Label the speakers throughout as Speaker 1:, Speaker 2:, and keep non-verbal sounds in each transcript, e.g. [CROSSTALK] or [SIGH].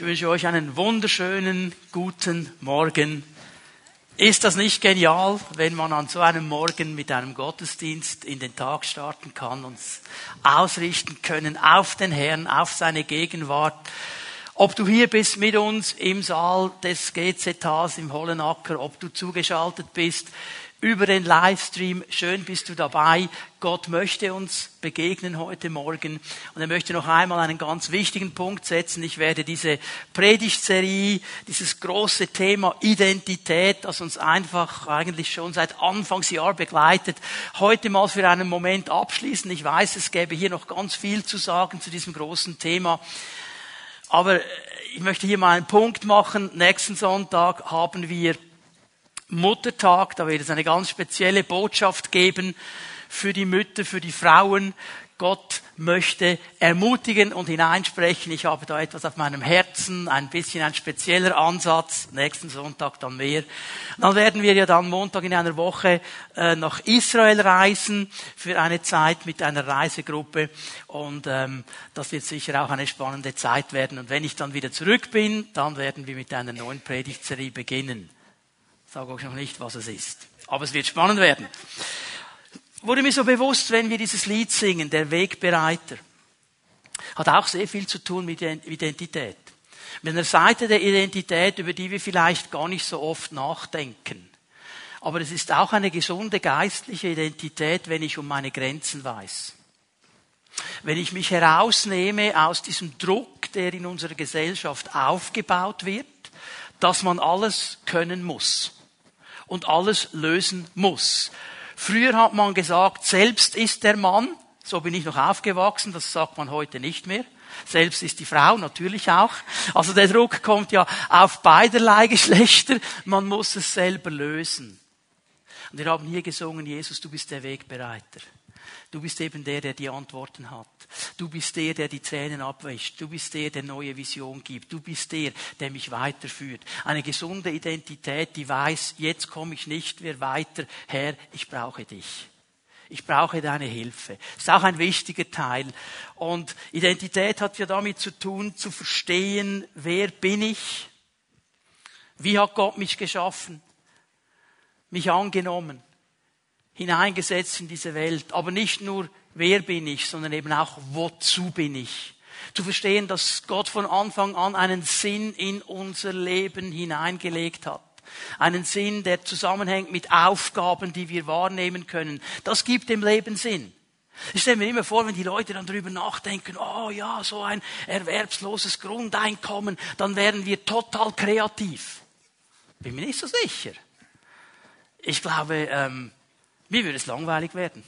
Speaker 1: Ich wünsche euch einen wunderschönen guten Morgen. Ist das nicht genial, wenn man an so einem Morgen mit einem Gottesdienst in den Tag starten kann, uns ausrichten können auf den Herrn, auf seine Gegenwart? Ob du hier bist mit uns im Saal des GZHs im Hollenacker, ob du zugeschaltet bist über den Livestream. Schön bist du dabei. Gott möchte uns begegnen heute Morgen. Und er möchte noch einmal einen ganz wichtigen Punkt setzen. Ich werde diese Predigtserie, dieses große Thema Identität, das uns einfach eigentlich schon seit Anfangsjahr begleitet, heute mal für einen Moment abschließen. Ich weiß, es gäbe hier noch ganz viel zu sagen zu diesem großen Thema. Aber ich möchte hier mal einen Punkt machen. Nächsten Sonntag haben wir Muttertag, da wird es eine ganz spezielle Botschaft geben für die Mütter, für die Frauen. Gott möchte ermutigen und hineinsprechen. Ich habe da etwas auf meinem Herzen, ein bisschen ein spezieller Ansatz. Nächsten Sonntag dann mehr. Dann werden wir ja dann Montag in einer Woche äh, nach Israel reisen für eine Zeit mit einer Reisegruppe und ähm, das wird sicher auch eine spannende Zeit werden. Und wenn ich dann wieder zurück bin, dann werden wir mit einer neuen Predigtserie beginnen. Sage euch noch nicht, was es ist. Aber es wird spannend werden. Wurde mir so bewusst, wenn wir dieses Lied singen, der Wegbereiter, hat auch sehr viel zu tun mit Identität. Mit einer Seite der Identität, über die wir vielleicht gar nicht so oft nachdenken. Aber es ist auch eine gesunde geistliche Identität, wenn ich um meine Grenzen weiß. Wenn ich mich herausnehme aus diesem Druck, der in unserer Gesellschaft aufgebaut wird, dass man alles können muss und alles lösen muss. Früher hat man gesagt, selbst ist der Mann, so bin ich noch aufgewachsen, das sagt man heute nicht mehr. Selbst ist die Frau natürlich auch. Also der Druck kommt ja auf beiderlei [LAUGHS] Geschlechter. Man muss es selber lösen. Und wir haben hier gesungen, Jesus, du bist der Wegbereiter. Du bist eben der, der die Antworten hat. Du bist der, der die Tränen abwäscht. Du bist der, der neue Vision gibt. Du bist der, der mich weiterführt. Eine gesunde Identität, die weiß, jetzt komme ich nicht mehr weiter. Herr, ich brauche dich. Ich brauche deine Hilfe. Das ist auch ein wichtiger Teil. Und Identität hat ja damit zu tun, zu verstehen, wer bin ich? Wie hat Gott mich geschaffen? Mich angenommen? Hineingesetzt in diese Welt. Aber nicht nur, wer bin ich, sondern eben auch, wozu bin ich. Zu verstehen, dass Gott von Anfang an einen Sinn in unser Leben hineingelegt hat. Einen Sinn, der zusammenhängt mit Aufgaben, die wir wahrnehmen können. Das gibt dem Leben Sinn. Ich stelle mir immer vor, wenn die Leute dann darüber nachdenken, oh ja, so ein erwerbsloses Grundeinkommen, dann wären wir total kreativ. Bin mir nicht so sicher. Ich glaube, ähm, mir würde es langweilig werden.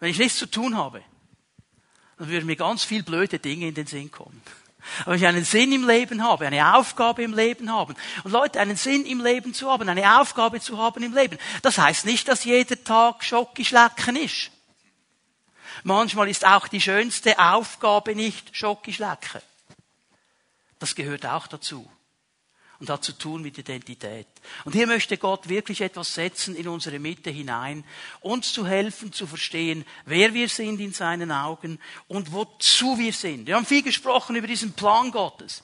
Speaker 1: Wenn ich nichts zu tun habe, dann würden mir ganz viel blöde Dinge in den Sinn kommen. Aber wenn ich einen Sinn im Leben habe, eine Aufgabe im Leben haben, und Leute, einen Sinn im Leben zu haben, eine Aufgabe zu haben im Leben, das heißt nicht, dass jeder Tag Schokischlecken ist. Manchmal ist auch die schönste Aufgabe nicht Schokischlecken. Das gehört auch dazu und hat zu tun mit Identität. Und hier möchte Gott wirklich etwas setzen in unsere Mitte hinein, uns zu helfen, zu verstehen, wer wir sind in seinen Augen und wozu wir sind. Wir haben viel gesprochen über diesen Plan Gottes,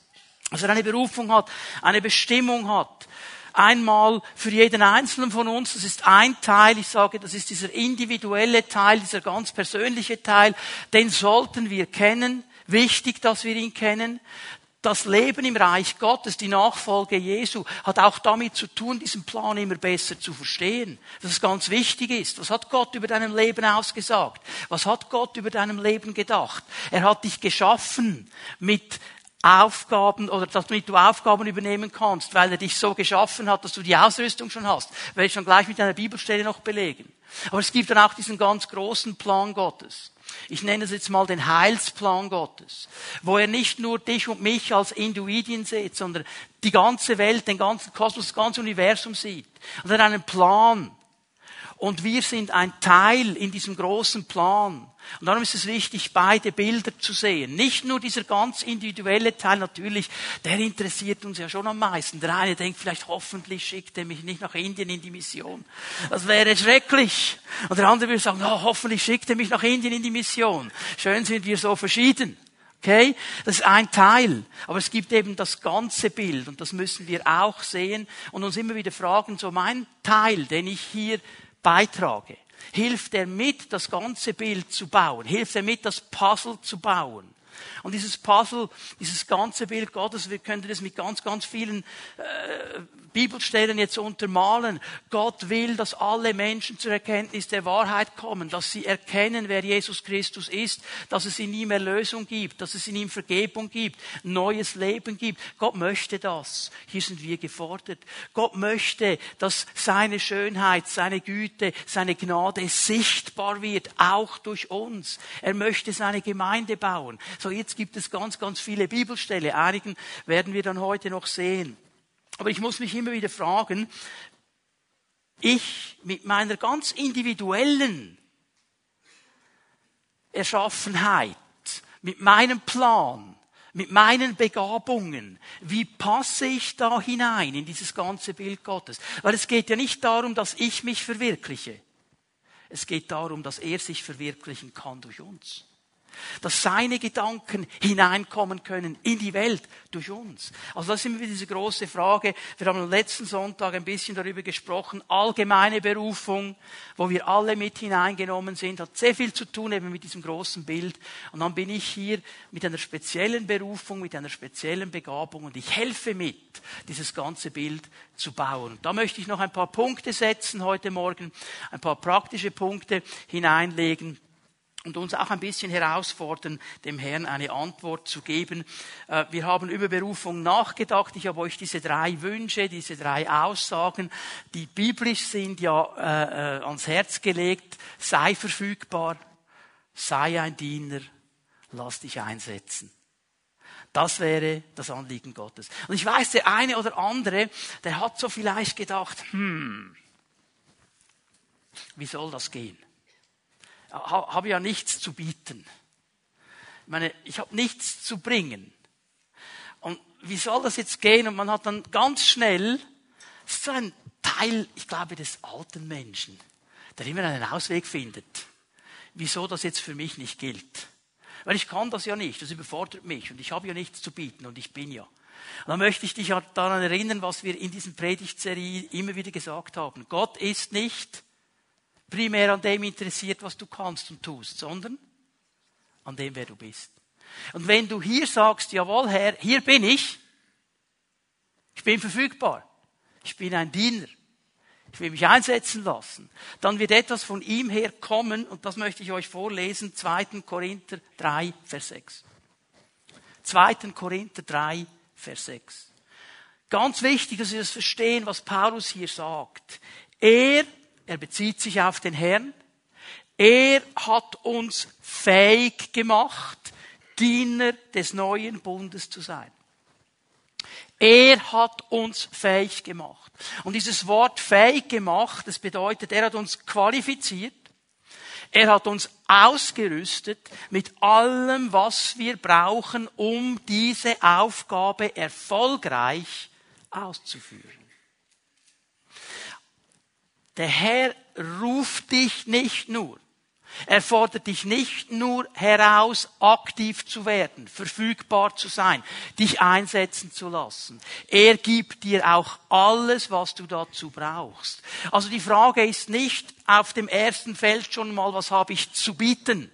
Speaker 1: dass er eine Berufung hat, eine Bestimmung hat. Einmal für jeden Einzelnen von uns, das ist ein Teil, ich sage, das ist dieser individuelle Teil, dieser ganz persönliche Teil, den sollten wir kennen, wichtig, dass wir ihn kennen das Leben im Reich Gottes, die Nachfolge Jesu, hat auch damit zu tun, diesen Plan immer besser zu verstehen. Dass es ganz wichtig ist. Was hat Gott über deinem Leben ausgesagt? Was hat Gott über deinem Leben gedacht? Er hat dich geschaffen mit Aufgaben oder damit du Aufgaben übernehmen kannst, weil er dich so geschaffen hat, dass du die Ausrüstung schon hast. Werde ich schon gleich mit einer Bibelstelle noch belegen. Aber es gibt dann auch diesen ganz großen Plan Gottes. Ich nenne es jetzt mal den Heilsplan Gottes, wo er nicht nur dich und mich als Individuen sieht, sondern die ganze Welt, den ganzen Kosmos, das ganze Universum sieht. Und er einen Plan. Und wir sind ein Teil in diesem großen Plan. Und darum ist es wichtig, beide Bilder zu sehen. Nicht nur dieser ganz individuelle Teil, natürlich, der interessiert uns ja schon am meisten. Der eine denkt vielleicht, hoffentlich schickt er mich nicht nach Indien in die Mission. Das wäre schrecklich. Und der andere würde sagen, oh, hoffentlich schickt er mich nach Indien in die Mission. Schön sind wir so verschieden. Okay? Das ist ein Teil. Aber es gibt eben das ganze Bild und das müssen wir auch sehen und uns immer wieder fragen, so mein Teil, den ich hier beitrage, hilft er mit, das ganze Bild zu bauen? Hilft er mit, das Puzzle zu bauen? Und dieses Puzzle, dieses ganze Bild Gottes, wir können das mit ganz, ganz vielen äh, Bibelstellen jetzt untermalen. Gott will, dass alle Menschen zur Erkenntnis der Wahrheit kommen, dass sie erkennen, wer Jesus Christus ist, dass es in ihm Erlösung gibt, dass es in ihm Vergebung gibt, neues Leben gibt. Gott möchte das. Hier sind wir gefordert. Gott möchte, dass seine Schönheit, seine Güte, seine Gnade sichtbar wird, auch durch uns. Er möchte seine Gemeinde bauen. So, jetzt gibt es ganz, ganz viele Bibelstelle. Einigen werden wir dann heute noch sehen. Aber ich muss mich immer wieder fragen, ich mit meiner ganz individuellen Erschaffenheit, mit meinem Plan, mit meinen Begabungen, wie passe ich da hinein in dieses ganze Bild Gottes? Weil es geht ja nicht darum, dass ich mich verwirkliche. Es geht darum, dass er sich verwirklichen kann durch uns dass seine Gedanken hineinkommen können in die Welt durch uns. Also das ist immer wieder diese große Frage. Wir haben am letzten Sonntag ein bisschen darüber gesprochen. Allgemeine Berufung, wo wir alle mit hineingenommen sind, hat sehr viel zu tun eben mit diesem großen Bild. Und dann bin ich hier mit einer speziellen Berufung, mit einer speziellen Begabung und ich helfe mit, dieses ganze Bild zu bauen. Und da möchte ich noch ein paar Punkte setzen heute Morgen, ein paar praktische Punkte hineinlegen und uns auch ein bisschen herausfordern, dem Herrn eine Antwort zu geben. Äh, wir haben über Berufung nachgedacht. Ich habe euch diese drei Wünsche, diese drei Aussagen, die biblisch sind, ja äh, äh, ans Herz gelegt. Sei verfügbar, sei ein Diener, lass dich einsetzen. Das wäre das Anliegen Gottes. Und ich weiß, der eine oder andere, der hat so vielleicht gedacht, hm, wie soll das gehen? Habe ja nichts zu bieten. Ich meine, ich habe nichts zu bringen. Und wie soll das jetzt gehen? Und man hat dann ganz schnell, das ist so ein Teil, ich glaube, des alten Menschen, der immer einen Ausweg findet. Wieso das jetzt für mich nicht gilt. Weil ich kann das ja nicht, das überfordert mich und ich habe ja nichts zu bieten und ich bin ja. Und dann möchte ich dich daran erinnern, was wir in diesen Predigtserie immer wieder gesagt haben. Gott ist nicht primär an dem interessiert, was du kannst und tust, sondern an dem, wer du bist. Und wenn du hier sagst, jawohl Herr, hier bin ich, ich bin verfügbar, ich bin ein Diener, ich will mich einsetzen lassen, dann wird etwas von ihm her kommen und das möchte ich euch vorlesen, 2. Korinther 3, Vers 6. 2. Korinther 3, Vers 6. Ganz wichtig, dass wir das verstehen, was Paulus hier sagt. Er er bezieht sich auf den Herrn. Er hat uns fähig gemacht, Diener des neuen Bundes zu sein. Er hat uns fähig gemacht. Und dieses Wort fähig gemacht, das bedeutet, er hat uns qualifiziert. Er hat uns ausgerüstet mit allem, was wir brauchen, um diese Aufgabe erfolgreich auszuführen. Der Herr ruft dich nicht nur. Er fordert dich nicht nur heraus, aktiv zu werden, verfügbar zu sein, dich einsetzen zu lassen. Er gibt dir auch alles, was du dazu brauchst. Also die Frage ist nicht auf dem ersten Feld schon mal, was habe ich zu bieten?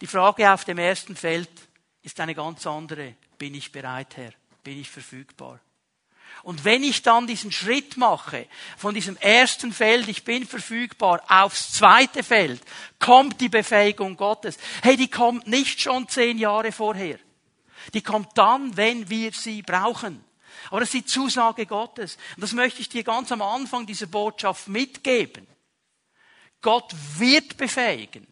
Speaker 1: Die Frage auf dem ersten Feld ist eine ganz andere. Bin ich bereit, Herr? Bin ich verfügbar? Und wenn ich dann diesen Schritt mache, von diesem ersten Feld, ich bin verfügbar, aufs zweite Feld, kommt die Befähigung Gottes. Hey, die kommt nicht schon zehn Jahre vorher. Die kommt dann, wenn wir sie brauchen. Aber das ist die Zusage Gottes. Und das möchte ich dir ganz am Anfang dieser Botschaft mitgeben. Gott wird befähigen.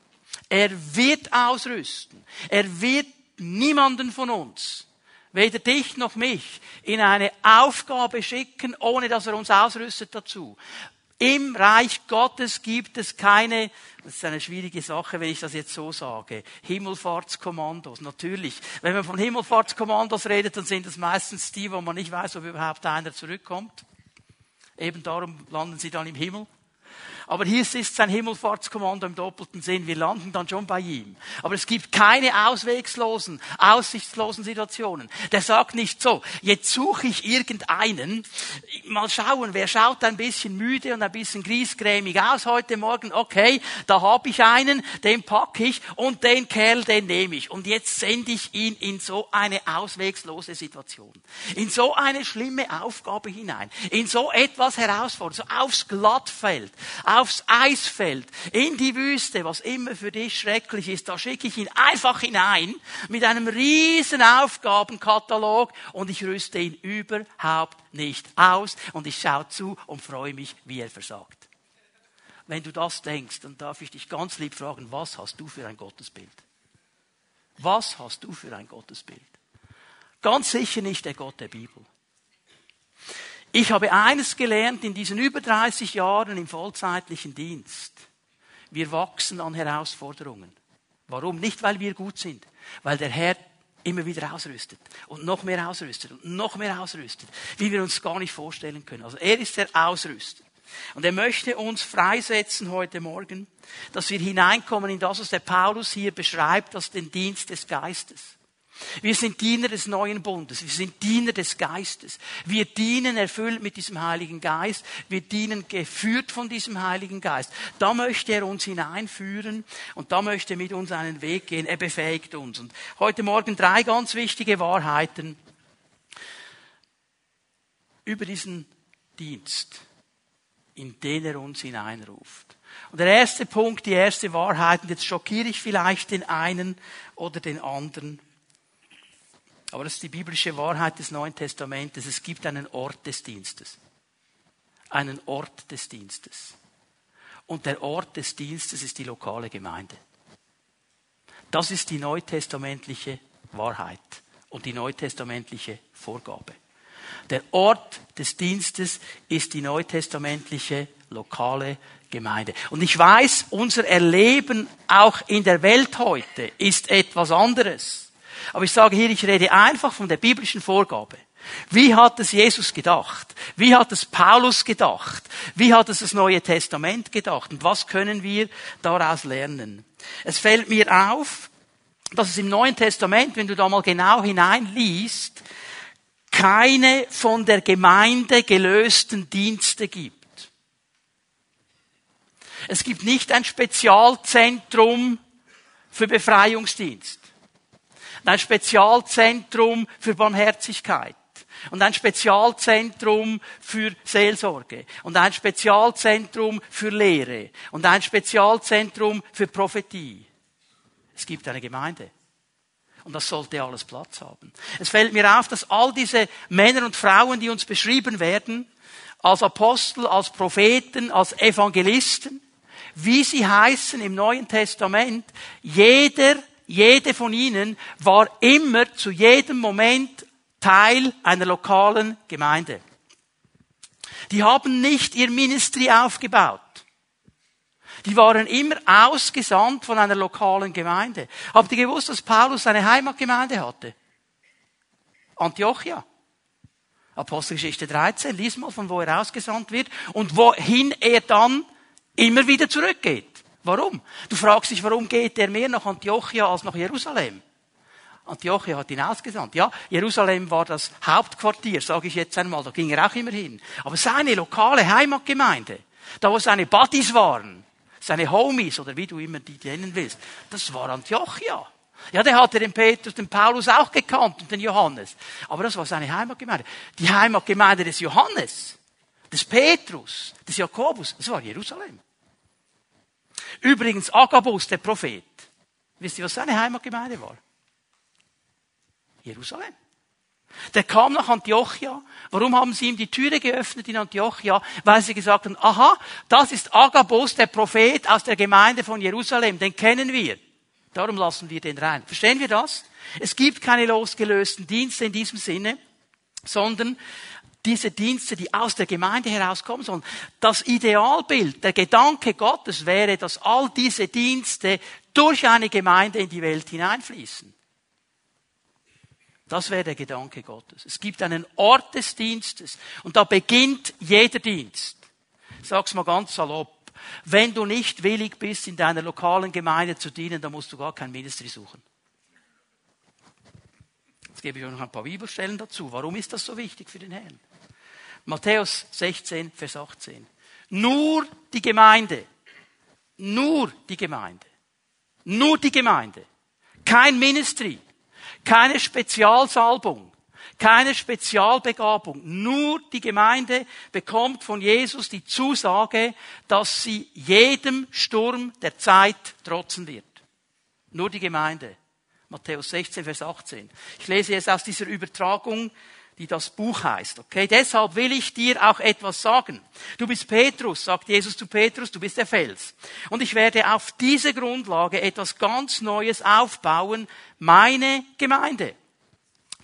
Speaker 1: Er wird ausrüsten. Er wird niemanden von uns weder dich noch mich in eine Aufgabe schicken, ohne dass er uns ausrüstet dazu. Im Reich Gottes gibt es keine, das ist eine schwierige Sache, wenn ich das jetzt so sage, Himmelfahrtskommandos. Natürlich, wenn man von Himmelfahrtskommandos redet, dann sind das meistens die, wo man nicht weiß, ob überhaupt einer zurückkommt. Eben darum landen sie dann im Himmel. Aber hier ist sein Himmelfahrtskommando im doppelten Sinn. Wir landen dann schon bei ihm. Aber es gibt keine auswegslosen, aussichtslosen Situationen. Der sagt nicht so, jetzt suche ich irgendeinen. Mal schauen, wer schaut ein bisschen müde und ein bisschen griesgrämig aus heute Morgen. Okay, da habe ich einen, den packe ich und den Kerl, den nehme ich. Und jetzt sende ich ihn in so eine auswegslose Situation. In so eine schlimme Aufgabe hinein. In so etwas herausforderndes. So aufs Glattfeld aufs Eisfeld, in die Wüste, was immer für dich schrecklich ist, da schicke ich ihn einfach hinein mit einem riesen Aufgabenkatalog und ich rüste ihn überhaupt nicht aus und ich schaue zu und freue mich, wie er versagt. Wenn du das denkst, dann darf ich dich ganz lieb fragen, was hast du für ein Gottesbild? Was hast du für ein Gottesbild? Ganz sicher nicht der Gott der Bibel. Ich habe eines gelernt in diesen über 30 Jahren im vollzeitlichen Dienst. Wir wachsen an Herausforderungen. Warum? Nicht, weil wir gut sind, weil der Herr immer wieder ausrüstet und noch mehr ausrüstet und noch mehr ausrüstet, wie wir uns gar nicht vorstellen können. Also er ist der Ausrüster. Und er möchte uns freisetzen heute Morgen, dass wir hineinkommen in das, was der Paulus hier beschreibt, als den Dienst des Geistes. Wir sind Diener des neuen Bundes. Wir sind Diener des Geistes. Wir dienen erfüllt mit diesem Heiligen Geist. Wir dienen geführt von diesem Heiligen Geist. Da möchte er uns hineinführen und da möchte er mit uns einen Weg gehen. Er befähigt uns. Und heute Morgen drei ganz wichtige Wahrheiten über diesen Dienst, in den er uns hineinruft. Und der erste Punkt, die erste Wahrheit, und jetzt schockiere ich vielleicht den einen oder den anderen. Aber das ist die biblische Wahrheit des Neuen Testamentes. Es gibt einen Ort des Dienstes. Einen Ort des Dienstes. Und der Ort des Dienstes ist die lokale Gemeinde. Das ist die neutestamentliche Wahrheit und die neutestamentliche Vorgabe. Der Ort des Dienstes ist die neutestamentliche lokale Gemeinde. Und ich weiß, unser Erleben auch in der Welt heute ist etwas anderes. Aber ich sage hier, ich rede einfach von der biblischen Vorgabe. Wie hat es Jesus gedacht? Wie hat es Paulus gedacht? Wie hat es das Neue Testament gedacht? Und was können wir daraus lernen? Es fällt mir auf, dass es im Neuen Testament, wenn du da mal genau hineinliest, keine von der Gemeinde gelösten Dienste gibt. Es gibt nicht ein Spezialzentrum für Befreiungsdienst und ein Spezialzentrum für Barmherzigkeit und ein Spezialzentrum für Seelsorge und ein Spezialzentrum für Lehre und ein Spezialzentrum für Prophetie. Es gibt eine Gemeinde. Und das sollte alles Platz haben. Es fällt mir auf, dass all diese Männer und Frauen, die uns beschrieben werden, als Apostel, als Propheten, als Evangelisten, wie sie heißen im Neuen Testament, jeder jede von ihnen war immer zu jedem Moment Teil einer lokalen Gemeinde. Die haben nicht ihr Ministry aufgebaut. Die waren immer ausgesandt von einer lokalen Gemeinde. Habt ihr gewusst, dass Paulus eine Heimatgemeinde hatte? Antiochia. Apostelgeschichte 13, lies mal, von wo er ausgesandt wird und wohin er dann immer wieder zurückgeht. Warum? Du fragst dich, warum geht er mehr nach Antiochia als nach Jerusalem? Antiochia hat ihn ausgesandt. Ja, Jerusalem war das Hauptquartier, sage ich jetzt einmal, da ging er auch immer hin. Aber seine lokale Heimatgemeinde, da wo seine Buddies waren, seine Homies oder wie du immer die nennen willst, das war Antiochia. Ja, der hatte den Petrus, den Paulus auch gekannt und den Johannes. Aber das war seine Heimatgemeinde. Die Heimatgemeinde des Johannes, des Petrus, des Jakobus, das war Jerusalem. Übrigens, Agabus, der Prophet, wisst ihr, was seine Heimatgemeinde war? Jerusalem. Der kam nach Antiochia. Warum haben sie ihm die Türe geöffnet in Antiochia? Weil sie gesagt haben, aha, das ist Agabus, der Prophet aus der Gemeinde von Jerusalem, den kennen wir. Darum lassen wir den rein. Verstehen wir das? Es gibt keine losgelösten Dienste in diesem Sinne, sondern diese Dienste, die aus der Gemeinde herauskommen sollen. Das Idealbild, der Gedanke Gottes wäre, dass all diese Dienste durch eine Gemeinde in die Welt hineinfließen. Das wäre der Gedanke Gottes. Es gibt einen Ort des Dienstes und da beginnt jeder Dienst. Sag's mal ganz salopp. Wenn du nicht willig bist, in deiner lokalen Gemeinde zu dienen, dann musst du gar kein Ministry suchen. Jetzt gebe ich euch noch ein paar Bibelstellen dazu. Warum ist das so wichtig für den Herrn? Matthäus 16, Vers 18. Nur die Gemeinde, nur die Gemeinde, nur die Gemeinde, kein Ministry, keine Spezialsalbung, keine Spezialbegabung. Nur die Gemeinde bekommt von Jesus die Zusage, dass sie jedem Sturm der Zeit trotzen wird. Nur die Gemeinde. Matthäus 16, Vers 18. Ich lese jetzt aus dieser Übertragung, die das Buch heißt. Okay, deshalb will ich dir auch etwas sagen. Du bist Petrus, sagt Jesus zu Petrus, du bist der Fels. Und ich werde auf diese Grundlage etwas ganz Neues aufbauen, meine Gemeinde.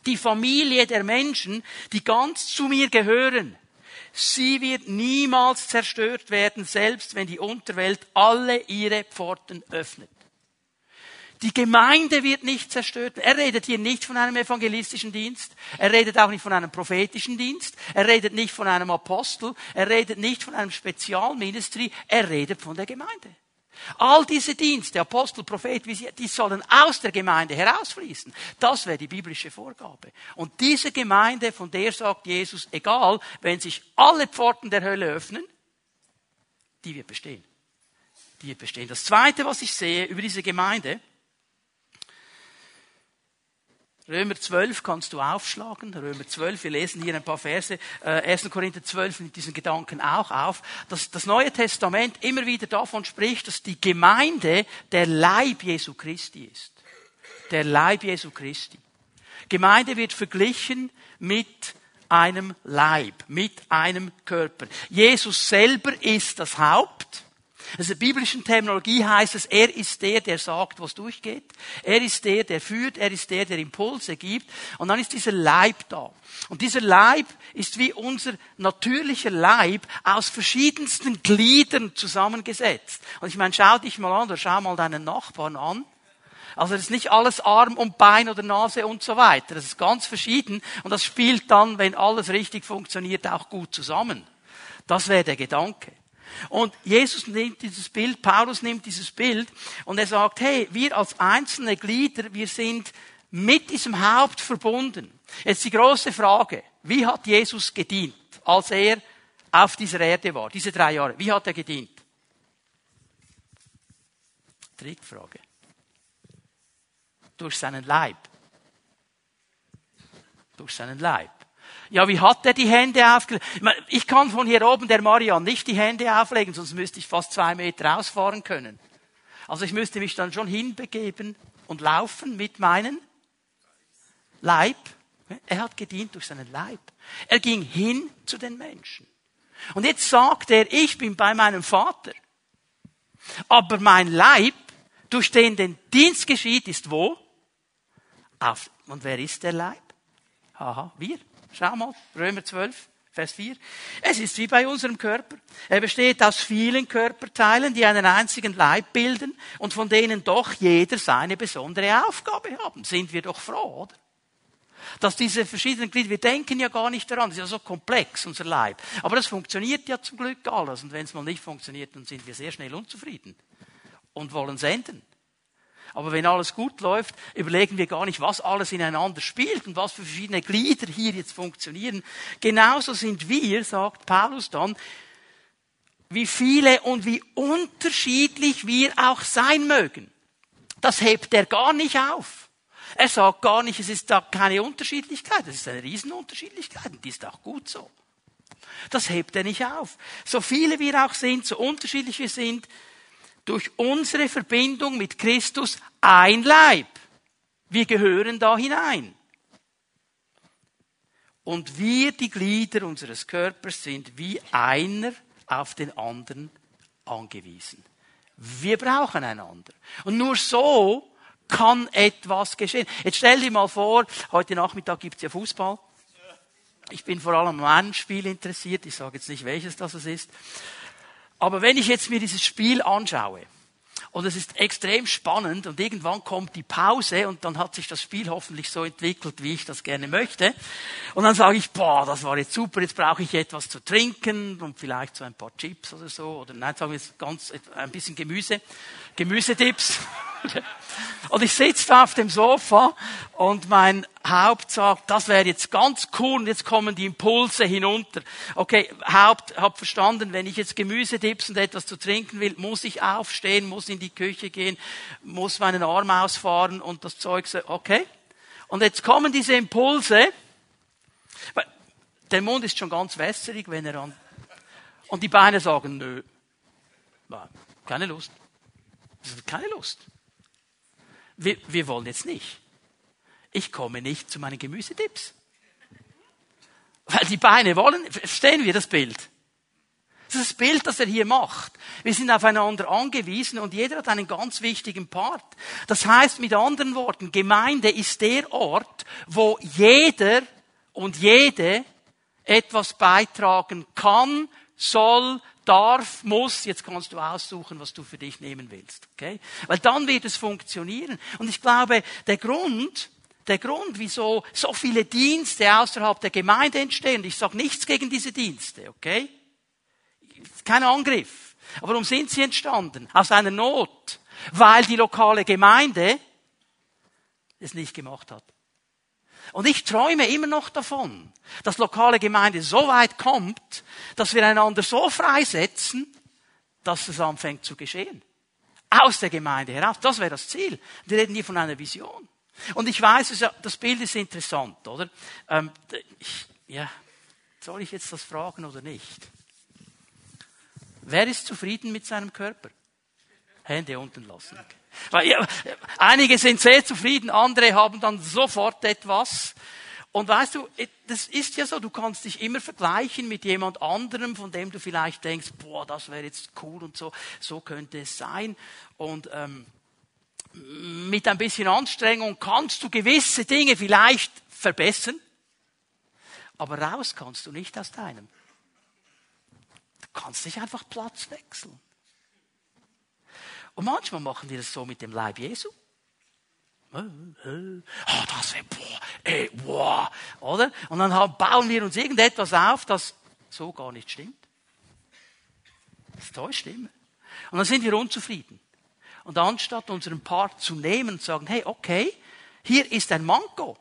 Speaker 1: Die Familie der Menschen, die ganz zu mir gehören. Sie wird niemals zerstört werden, selbst wenn die Unterwelt alle ihre Pforten öffnet. Die Gemeinde wird nicht zerstört. Er redet hier nicht von einem evangelistischen Dienst. Er redet auch nicht von einem prophetischen Dienst. Er redet nicht von einem Apostel. Er redet nicht von einem Spezialministry. Er redet von der Gemeinde. All diese Dienste, Apostel, Prophet, die sollen aus der Gemeinde herausfließen. Das wäre die biblische Vorgabe. Und diese Gemeinde, von der sagt Jesus, egal, wenn sich alle Pforten der Hölle öffnen, die wird bestehen. Die wird bestehen. Das zweite, was ich sehe über diese Gemeinde, Römer 12 kannst du aufschlagen. Römer 12, wir lesen hier ein paar Verse. Äh, 1. Korinther 12 nimmt diesen Gedanken auch auf, dass das Neue Testament immer wieder davon spricht, dass die Gemeinde der Leib Jesu Christi ist. Der Leib Jesu Christi. Gemeinde wird verglichen mit einem Leib, mit einem Körper. Jesus selber ist das Haupt. Also in der biblischen Terminologie heißt es, er ist der, der sagt, was durchgeht. Er ist der, der führt. Er ist der, der Impulse gibt. Und dann ist dieser Leib da. Und dieser Leib ist wie unser natürlicher Leib aus verschiedensten Gliedern zusammengesetzt. Und ich meine, schau dich mal an oder schau mal deinen Nachbarn an. Also das ist nicht alles Arm und Bein oder Nase und so weiter. Das ist ganz verschieden und das spielt dann, wenn alles richtig funktioniert, auch gut zusammen. Das wäre der Gedanke. Und Jesus nimmt dieses Bild, Paulus nimmt dieses Bild und er sagt, hey, wir als einzelne Glieder, wir sind mit diesem Haupt verbunden. Jetzt die große Frage, wie hat Jesus gedient, als er auf dieser Erde war, diese drei Jahre? Wie hat er gedient? Trickfrage. Durch seinen Leib. Durch seinen Leib. Ja, wie hat er die Hände aufgelegt? Ich kann von hier oben der Marian nicht die Hände auflegen, sonst müsste ich fast zwei Meter ausfahren können. Also ich müsste mich dann schon hinbegeben und laufen mit meinem Leib. Er hat gedient durch seinen Leib. Er ging hin zu den Menschen. Und jetzt sagt er, ich bin bei meinem Vater. Aber mein Leib, durch den den Dienst geschieht, ist wo? Auf. Und wer ist der Leib? Aha, wir. Schau mal, Römer 12, Vers 4. Es ist wie bei unserem Körper. Er besteht aus vielen Körperteilen, die einen einzigen Leib bilden und von denen doch jeder seine besondere Aufgabe haben. Sind wir doch froh, oder? Dass diese verschiedenen Glieder, wir denken ja gar nicht daran, das ist ja so komplex, unser Leib. Aber das funktioniert ja zum Glück alles. Und wenn es mal nicht funktioniert, dann sind wir sehr schnell unzufrieden und wollen senden. Aber wenn alles gut läuft, überlegen wir gar nicht, was alles ineinander spielt und was für verschiedene Glieder hier jetzt funktionieren. Genauso sind wir, sagt Paulus dann, wie viele und wie unterschiedlich wir auch sein mögen. Das hebt er gar nicht auf. Er sagt gar nicht, es ist da keine Unterschiedlichkeit. Das ist eine Riesenunterschiedlichkeit und die ist auch gut so. Das hebt er nicht auf. So viele wir auch sind, so unterschiedlich wir sind, durch unsere Verbindung mit Christus ein Leib. Wir gehören da hinein. Und wir, die Glieder unseres Körpers, sind wie einer auf den anderen angewiesen. Wir brauchen einander. Und nur so kann etwas geschehen. Jetzt stell dir mal vor, heute Nachmittag gibt's ja Fußball. Ich bin vor allem an einem Spiel interessiert. Ich sage jetzt nicht, welches das ist. Aber wenn ich jetzt mir dieses Spiel anschaue Und es ist extrem spannend und irgendwann kommt die Pause und dann hat sich das Spiel hoffentlich so entwickelt, wie ich das gerne möchte. Und dann sage ich, boah, das war jetzt super, jetzt brauche ich etwas zu trinken und vielleicht so ein paar Chips oder so. Oder nein, sagen wir jetzt ganz, ein bisschen Gemüse. Gemüsetipps. [LAUGHS] Und ich sitze da auf dem Sofa und mein Haupt sagt, das wäre jetzt ganz cool und jetzt kommen die Impulse hinunter. Okay, Haupt, hab verstanden, wenn ich jetzt Gemüse dips und etwas zu trinken will, muss ich aufstehen, muss in die Küche gehen, muss meinen Arm ausfahren und das Zeug okay. Und jetzt kommen diese Impulse. Der Mund ist schon ganz wässrig, wenn er an, und die Beine sagen, nö, keine Lust. Keine Lust wir, wir wollen jetzt nicht. Ich komme nicht zu meinen Gemüsetipps. Weil die Beine wollen, verstehen wir das Bild? Das ist das Bild, das er hier macht. Wir sind aufeinander angewiesen und jeder hat einen ganz wichtigen Part. Das heißt mit anderen Worten, Gemeinde ist der Ort, wo jeder und jede etwas beitragen kann, soll, darf, muss, jetzt kannst du aussuchen, was du für dich nehmen willst. Okay? Weil dann wird es funktionieren. Und ich glaube, der Grund, der Grund, wieso so viele Dienste außerhalb der Gemeinde entstehen, ich sage nichts gegen diese Dienste, okay? Kein Angriff. Aber warum sind sie entstanden? Aus einer Not. Weil die lokale Gemeinde es nicht gemacht hat. Und ich träume immer noch davon, dass lokale Gemeinde so weit kommt, dass wir einander so freisetzen, dass es anfängt zu geschehen. Aus der Gemeinde heraus. Das wäre das Ziel. Wir reden hier von einer Vision. Und ich weiß, das Bild ist interessant, oder? Ähm, ich, ja, soll ich jetzt das fragen oder nicht? Wer ist zufrieden mit seinem Körper? Hände unten lassen. Weil, ja, einige sind sehr zufrieden, andere haben dann sofort etwas. Und weißt du, das ist ja so, du kannst dich immer vergleichen mit jemand anderem, von dem du vielleicht denkst, boah, das wäre jetzt cool und so, so könnte es sein. Und ähm, mit ein bisschen Anstrengung kannst du gewisse Dinge vielleicht verbessern, aber raus kannst du nicht aus deinem. Du kannst nicht einfach Platz wechseln. Und manchmal machen die das so mit dem Leib Jesu. Oh, das wäre, boah, ey, boah, oder? Und dann bauen wir uns irgendetwas auf, das so gar nicht stimmt. Das täuscht immer. Und dann sind wir unzufrieden. Und anstatt unseren Part zu nehmen und sagen, hey, okay, hier ist ein Manko.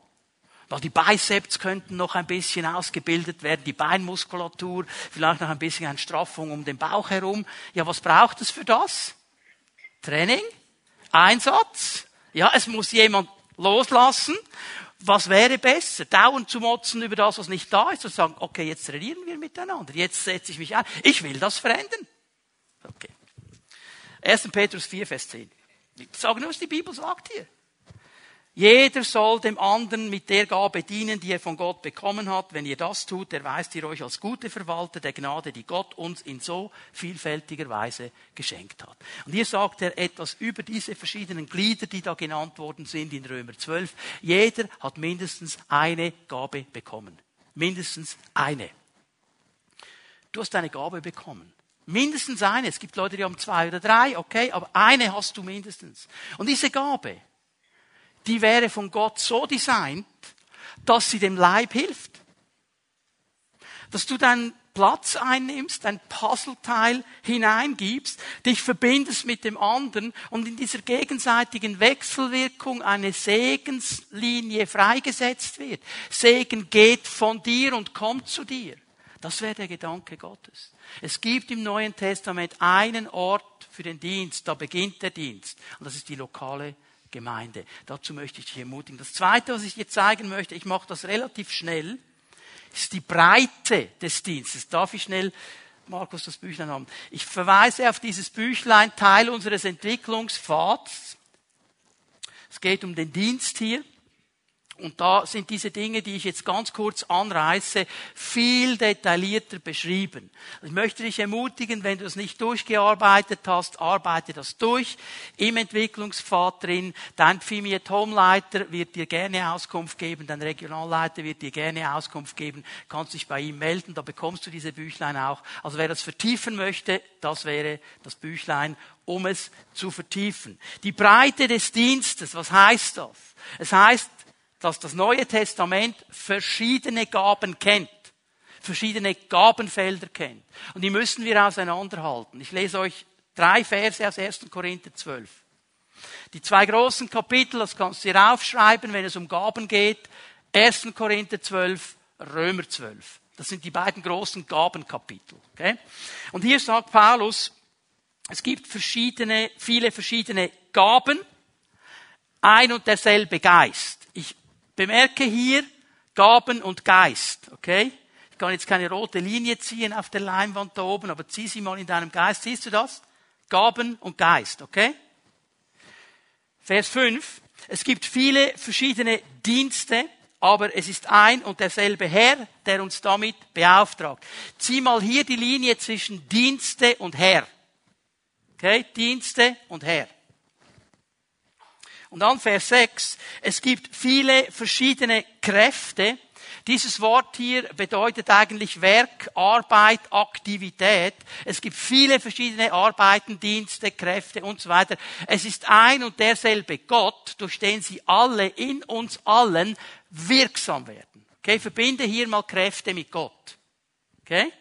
Speaker 1: Weil die Biceps könnten noch ein bisschen ausgebildet werden, die Beinmuskulatur, vielleicht noch ein bisschen eine Straffung um den Bauch herum. Ja, was braucht es für das? Training, Einsatz. Ja, es muss jemand loslassen. Was wäre besser? Dauernd zu motzen über das, was nicht da ist und sagen, okay, jetzt trainieren wir miteinander. Jetzt setze ich mich ein. Ich will das verändern. Okay. 1. Petrus 4, Vers 10. Ich sage nur, was die Bibel sagt hier. Jeder soll dem anderen mit der Gabe dienen, die er von Gott bekommen hat. Wenn ihr das tut, erweist ihr euch als gute Verwalter der Gnade, die Gott uns in so vielfältiger Weise geschenkt hat. Und hier sagt er etwas über diese verschiedenen Glieder, die da genannt worden sind in Römer 12. Jeder hat mindestens eine Gabe bekommen. Mindestens eine. Du hast eine Gabe bekommen. Mindestens eine. Es gibt Leute, die haben zwei oder drei, okay, aber eine hast du mindestens. Und diese Gabe, die wäre von Gott so designt, dass sie dem Leib hilft. Dass du deinen Platz einnimmst, ein Puzzleteil hineingibst, dich verbindest mit dem anderen und in dieser gegenseitigen Wechselwirkung eine Segenslinie freigesetzt wird. Segen geht von dir und kommt zu dir. Das wäre der Gedanke Gottes. Es gibt im Neuen Testament einen Ort für den Dienst, da beginnt der Dienst. Und das ist die lokale Gemeinde. Dazu möchte ich dich ermutigen. Das Zweite, was ich dir zeigen möchte, ich mache das relativ schnell, ist die Breite des Dienstes. Darf ich schnell, Markus, das Büchlein haben? Ich verweise auf dieses Büchlein, Teil unseres Entwicklungspfads. Es geht um den Dienst hier. Und da sind diese Dinge, die ich jetzt ganz kurz anreiße, viel detaillierter beschrieben. Ich möchte dich ermutigen, wenn du es nicht durchgearbeitet hast, arbeite das durch im Entwicklungspfad drin. Dein Pfimiet Homeleiter wird dir gerne Auskunft geben, dein Regionalleiter wird dir gerne Auskunft geben, kannst dich bei ihm melden, da bekommst du diese Büchlein auch. Also wer das vertiefen möchte, das wäre das Büchlein, um es zu vertiefen. Die Breite des Dienstes, was heißt das? Es heißt, dass das Neue Testament verschiedene Gaben kennt, verschiedene Gabenfelder kennt. Und die müssen wir auseinanderhalten. Ich lese euch drei Verse aus 1. Korinther 12. Die zwei großen Kapitel, das kannst du dir aufschreiben, wenn es um Gaben geht. 1. Korinther 12, Römer 12. Das sind die beiden großen Gabenkapitel. Okay? Und hier sagt Paulus, es gibt verschiedene, viele verschiedene Gaben, ein und derselbe Geist. Ich bemerke hier Gaben und Geist, okay? Ich kann jetzt keine rote Linie ziehen auf der Leinwand da oben, aber zieh sie mal in deinem Geist. Siehst du das? Gaben und Geist, okay? Vers 5. Es gibt viele verschiedene Dienste, aber es ist ein und derselbe Herr, der uns damit beauftragt. Zieh mal hier die Linie zwischen Dienste und Herr. Okay? Dienste und Herr. Und dann Vers 6. Es gibt viele verschiedene Kräfte. Dieses Wort hier bedeutet eigentlich Werk, Arbeit, Aktivität. Es gibt viele verschiedene Arbeiten, Dienste, Kräfte und so weiter. Es ist ein und derselbe Gott, durch den sie alle in uns allen wirksam werden. Okay, verbinde hier mal Kräfte mit Gott. Okay?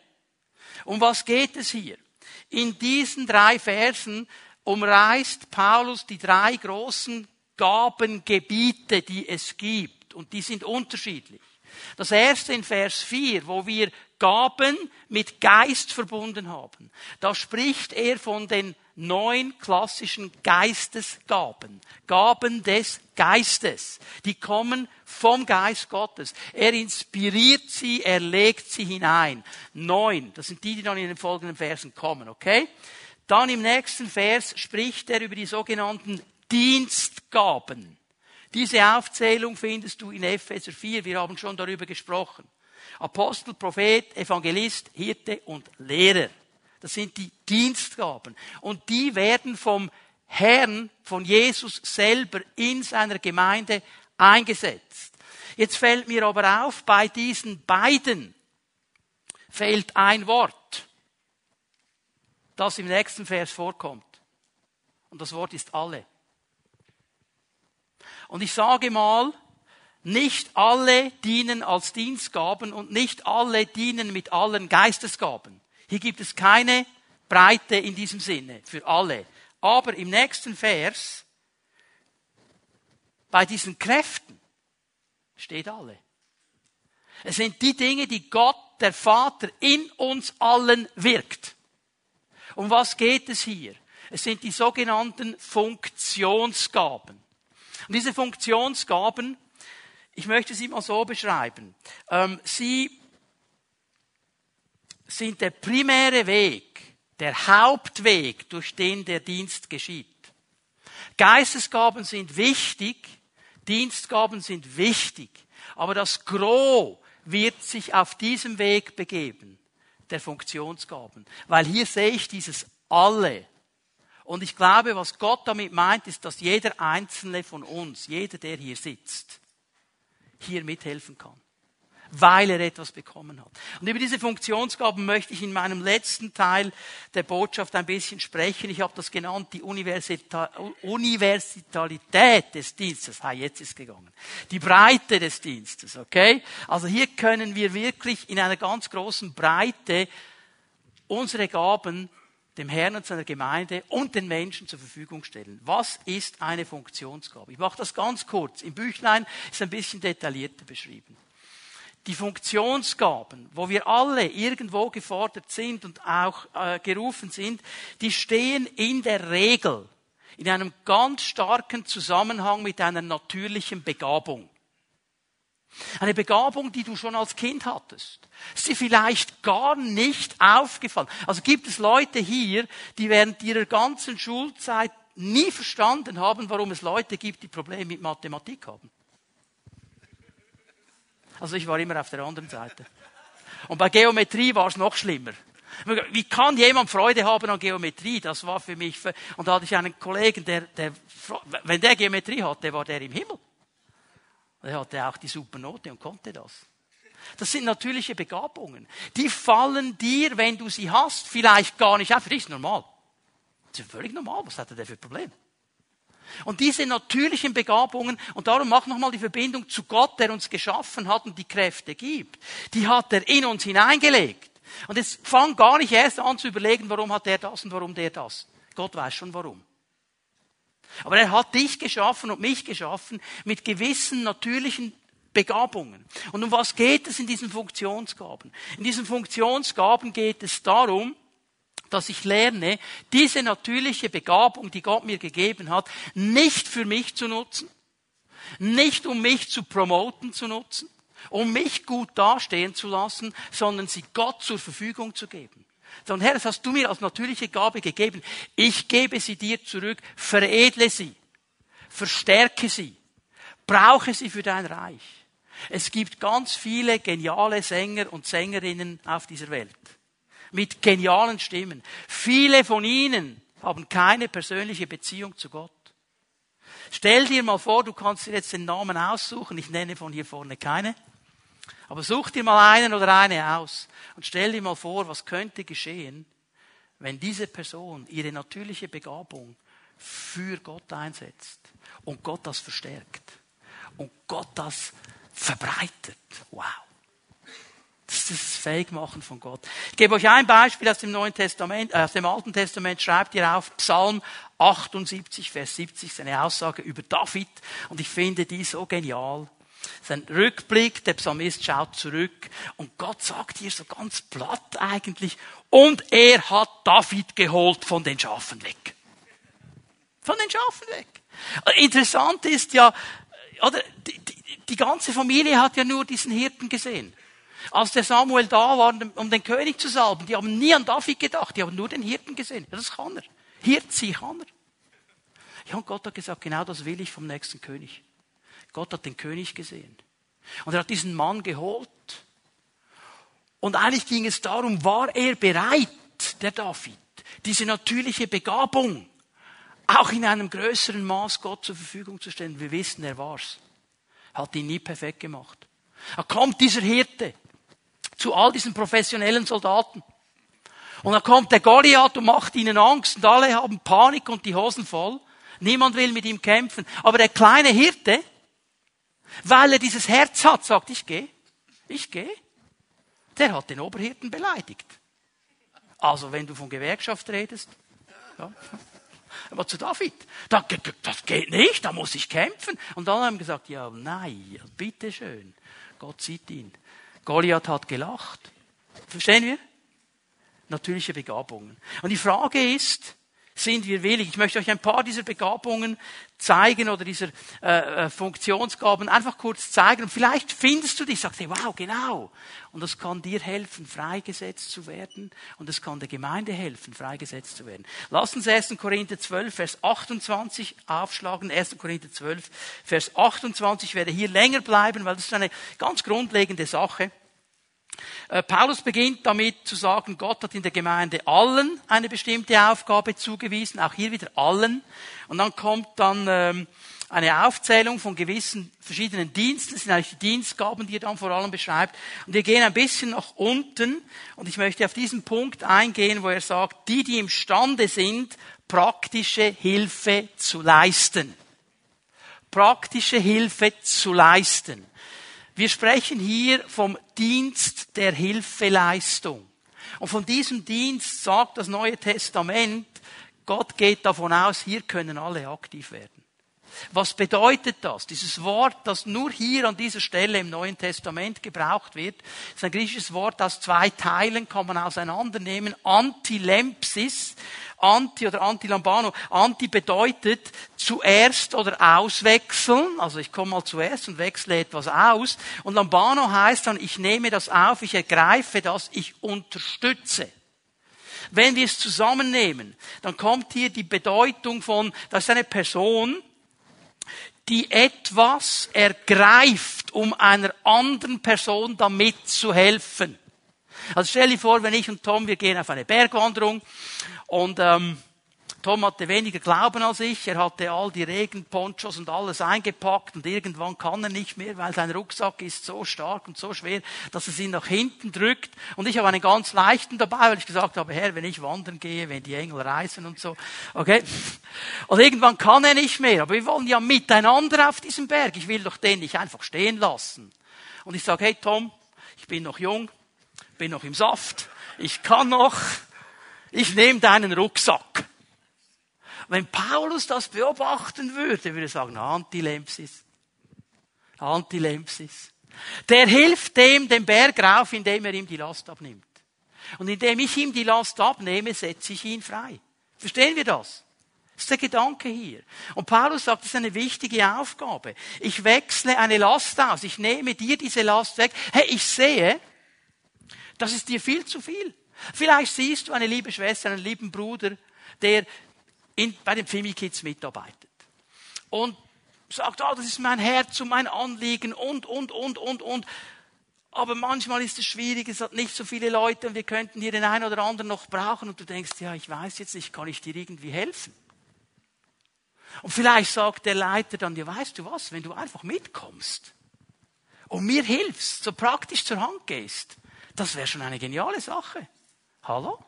Speaker 1: Um was geht es hier? In diesen drei Versen umreißt Paulus die drei großen Gabengebiete, die es gibt. Und die sind unterschiedlich. Das erste in Vers 4, wo wir Gaben mit Geist verbunden haben. Da spricht er von den neun klassischen Geistesgaben. Gaben des Geistes. Die kommen vom Geist Gottes. Er inspiriert sie, er legt sie hinein. Neun. Das sind die, die dann in den folgenden Versen kommen, okay? Dann im nächsten Vers spricht er über die sogenannten Dienstgaben. Diese Aufzählung findest du in Epheser 4. Wir haben schon darüber gesprochen. Apostel, Prophet, Evangelist, Hirte und Lehrer. Das sind die Dienstgaben. Und die werden vom Herrn, von Jesus selber in seiner Gemeinde eingesetzt. Jetzt fällt mir aber auf, bei diesen beiden fehlt ein Wort, das im nächsten Vers vorkommt. Und das Wort ist alle. Und ich sage mal, nicht alle dienen als Dienstgaben und nicht alle dienen mit allen Geistesgaben. Hier gibt es keine Breite in diesem Sinne für alle. Aber im nächsten Vers, bei diesen Kräften, steht alle. Es sind die Dinge, die Gott, der Vater, in uns allen wirkt. Um was geht es hier? Es sind die sogenannten Funktionsgaben. Und diese Funktionsgaben, ich möchte sie mal so beschreiben. Ähm, sie sind der primäre Weg, der Hauptweg, durch den der Dienst geschieht. Geistesgaben sind wichtig, Dienstgaben sind wichtig, aber das Gros wird sich auf diesem Weg begeben, der Funktionsgaben. Weil hier sehe ich dieses alle. Und ich glaube, was Gott damit meint, ist, dass jeder einzelne von uns, jeder, der hier sitzt, hier mithelfen kann. Weil er etwas bekommen hat. Und über diese Funktionsgaben möchte ich in meinem letzten Teil der Botschaft ein bisschen sprechen. Ich habe das genannt, die Universalität des Dienstes. Ha, jetzt ist gegangen. Die Breite des Dienstes, okay? Also hier können wir wirklich in einer ganz großen Breite unsere Gaben dem Herrn und seiner Gemeinde und den Menschen zur Verfügung stellen. Was ist eine Funktionsgabe? Ich mache das ganz kurz. Im Büchlein ist ein bisschen detaillierter beschrieben. Die Funktionsgaben, wo wir alle irgendwo gefordert sind und auch äh, gerufen sind, die stehen in der Regel in einem ganz starken Zusammenhang mit einer natürlichen Begabung. Eine Begabung, die du schon als Kind hattest. Ist dir vielleicht gar nicht aufgefallen. Also gibt es Leute hier, die während ihrer ganzen Schulzeit nie verstanden haben, warum es Leute gibt, die Probleme mit Mathematik haben. Also ich war immer auf der anderen Seite. Und bei Geometrie war es noch schlimmer. Wie kann jemand Freude haben an Geometrie? Das war für mich, und da hatte ich einen Kollegen, der, der, wenn der Geometrie hatte, war der im Himmel. Er hatte auch die Supernote und konnte das. Das sind natürliche Begabungen. Die fallen dir, wenn du sie hast, vielleicht gar nicht auf. Dich ist normal. Das ist völlig normal. Was hat er denn für ein Problem? Und diese natürlichen Begabungen, und darum mach nochmal die Verbindung zu Gott, der uns geschaffen hat und die Kräfte gibt, die hat er in uns hineingelegt. Und jetzt fang gar nicht erst an zu überlegen, warum hat der das und warum der das. Gott weiß schon warum. Aber er hat dich geschaffen und mich geschaffen mit gewissen natürlichen Begabungen. Und um was geht es in diesen Funktionsgaben? In diesen Funktionsgaben geht es darum, dass ich lerne, diese natürliche Begabung, die Gott mir gegeben hat, nicht für mich zu nutzen, nicht um mich zu promoten zu nutzen, um mich gut dastehen zu lassen, sondern sie Gott zur Verfügung zu geben. Sondern Herr, das hast du mir als natürliche Gabe gegeben. Ich gebe sie dir zurück, veredle sie, verstärke sie, brauche sie für dein Reich. Es gibt ganz viele geniale Sänger und Sängerinnen auf dieser Welt. Mit genialen Stimmen. Viele von ihnen haben keine persönliche Beziehung zu Gott. Stell dir mal vor, du kannst dir jetzt den Namen aussuchen. Ich nenne von hier vorne keine. Aber such dir mal einen oder eine aus und stell dir mal vor, was könnte geschehen, wenn diese Person ihre natürliche Begabung für Gott einsetzt und Gott das verstärkt und Gott das verbreitet. Wow. Das ist das Fähigmachen von Gott. Ich gebe euch ein Beispiel aus dem Neuen Testament, äh, aus dem Alten Testament. Schreibt ihr auf Psalm 78, Vers 70, ist eine Aussage über David. Und ich finde die so genial. Sein Rückblick, der Psalmist schaut zurück und Gott sagt hier so ganz platt eigentlich, und er hat David geholt von den Schafen weg. Von den Schafen weg. Interessant ist ja, oder, die, die, die ganze Familie hat ja nur diesen Hirten gesehen. Als der Samuel da war, um den König zu salben, die haben nie an David gedacht, die haben nur den Hirten gesehen. Ja, das kann er. Hirt sie kann er. Ja, und Gott hat gesagt, genau das will ich vom nächsten König. Gott hat den König gesehen. Und er hat diesen Mann geholt. Und eigentlich ging es darum, war er bereit, der David, diese natürliche Begabung auch in einem größeren Maß Gott zur Verfügung zu stellen. Wir wissen, er war's. Hat ihn nie perfekt gemacht. Da kommt dieser Hirte zu all diesen professionellen Soldaten. Und dann kommt der Goliath und macht ihnen Angst und alle haben Panik und die Hosen voll. Niemand will mit ihm kämpfen. Aber der kleine Hirte, weil er dieses Herz hat, sagt, ich gehe, ich gehe. Der hat den Oberhirten beleidigt. Also wenn du von Gewerkschaft redest, ja, aber zu David, das geht nicht, da muss ich kämpfen. Und dann haben gesagt, ja, nein, bitteschön, Gott sieht ihn. Goliath hat gelacht. Verstehen wir? Natürliche Begabungen. Und die Frage ist, sind wir willig? Ich möchte euch ein paar dieser Begabungen zeigen oder dieser äh, äh, Funktionsgaben einfach kurz zeigen. Und vielleicht findest du dich, sagst, hey, wow, genau. Und das kann dir helfen, freigesetzt zu werden. Und es kann der Gemeinde helfen, freigesetzt zu werden. Lass uns 1. Korinther 12, Vers 28 aufschlagen. 1. Korinther 12, Vers 28. Ich werde hier länger bleiben, weil das ist eine ganz grundlegende Sache. Äh, Paulus beginnt damit zu sagen, Gott hat in der Gemeinde allen eine bestimmte Aufgabe zugewiesen, auch hier wieder allen. Und dann kommt dann ähm, eine Aufzählung von gewissen verschiedenen Diensten, das sind eigentlich die Dienstgaben, die er dann vor allem beschreibt. Und wir gehen ein bisschen nach unten und ich möchte auf diesen Punkt eingehen, wo er sagt, die, die imstande sind, praktische Hilfe zu leisten. Praktische Hilfe zu leisten. Wir sprechen hier vom Dienst der Hilfeleistung. Und von diesem Dienst sagt das Neue Testament, Gott geht davon aus, hier können alle aktiv werden. Was bedeutet das? Dieses Wort, das nur hier an dieser Stelle im Neuen Testament gebraucht wird, ist ein griechisches Wort aus zwei Teilen, kann man auseinandernehmen. Antilempsis Anti oder Anti-Lambano. Anti bedeutet zuerst oder auswechseln. Also ich komme mal zuerst und wechsle etwas aus. Und Lambano heißt dann, ich nehme das auf, ich ergreife das, ich unterstütze. Wenn wir es zusammennehmen, dann kommt hier die Bedeutung von, das ist eine Person, die etwas ergreift, um einer anderen Person damit zu helfen. Also stell dir vor, wenn ich und Tom, wir gehen auf eine Bergwanderung und ähm, Tom hatte weniger Glauben als ich. Er hatte all die Regenponchos und alles eingepackt und irgendwann kann er nicht mehr, weil sein Rucksack ist so stark und so schwer, dass es ihn nach hinten drückt. Und ich habe einen ganz leichten dabei, weil ich gesagt habe, Herr, wenn ich wandern gehe, wenn die Engel reisen und so. Okay? Und irgendwann kann er nicht mehr. Aber wir wollen ja miteinander auf diesem Berg. Ich will doch den nicht einfach stehen lassen. Und ich sage, hey Tom, ich bin noch jung, bin noch im Saft, ich kann noch, ich nehme deinen Rucksack. Wenn Paulus das beobachten würde, würde er sagen, Antilempsis. Antilempsis. Der hilft dem den Berg rauf, indem er ihm die Last abnimmt. Und indem ich ihm die Last abnehme, setze ich ihn frei. Verstehen wir das? Das ist der Gedanke hier. Und Paulus sagt, das ist eine wichtige Aufgabe. Ich wechsle eine Last aus. Ich nehme dir diese Last weg. Hey, ich sehe, das ist dir viel zu viel. Vielleicht siehst du eine liebe Schwester, einen lieben Bruder, der in, bei den Fimi Kids mitarbeitet. Und sagt, ah, oh, das ist mein Herz und mein Anliegen und, und, und, und, und. Aber manchmal ist es schwierig, es hat nicht so viele Leute und wir könnten hier den einen oder anderen noch brauchen und du denkst, ja, ich weiß jetzt nicht, kann ich dir irgendwie helfen? Und vielleicht sagt der Leiter dann, ja, weißt du was, wenn du einfach mitkommst und mir hilfst, so praktisch zur Hand gehst, das wäre schon eine geniale Sache. Hallo?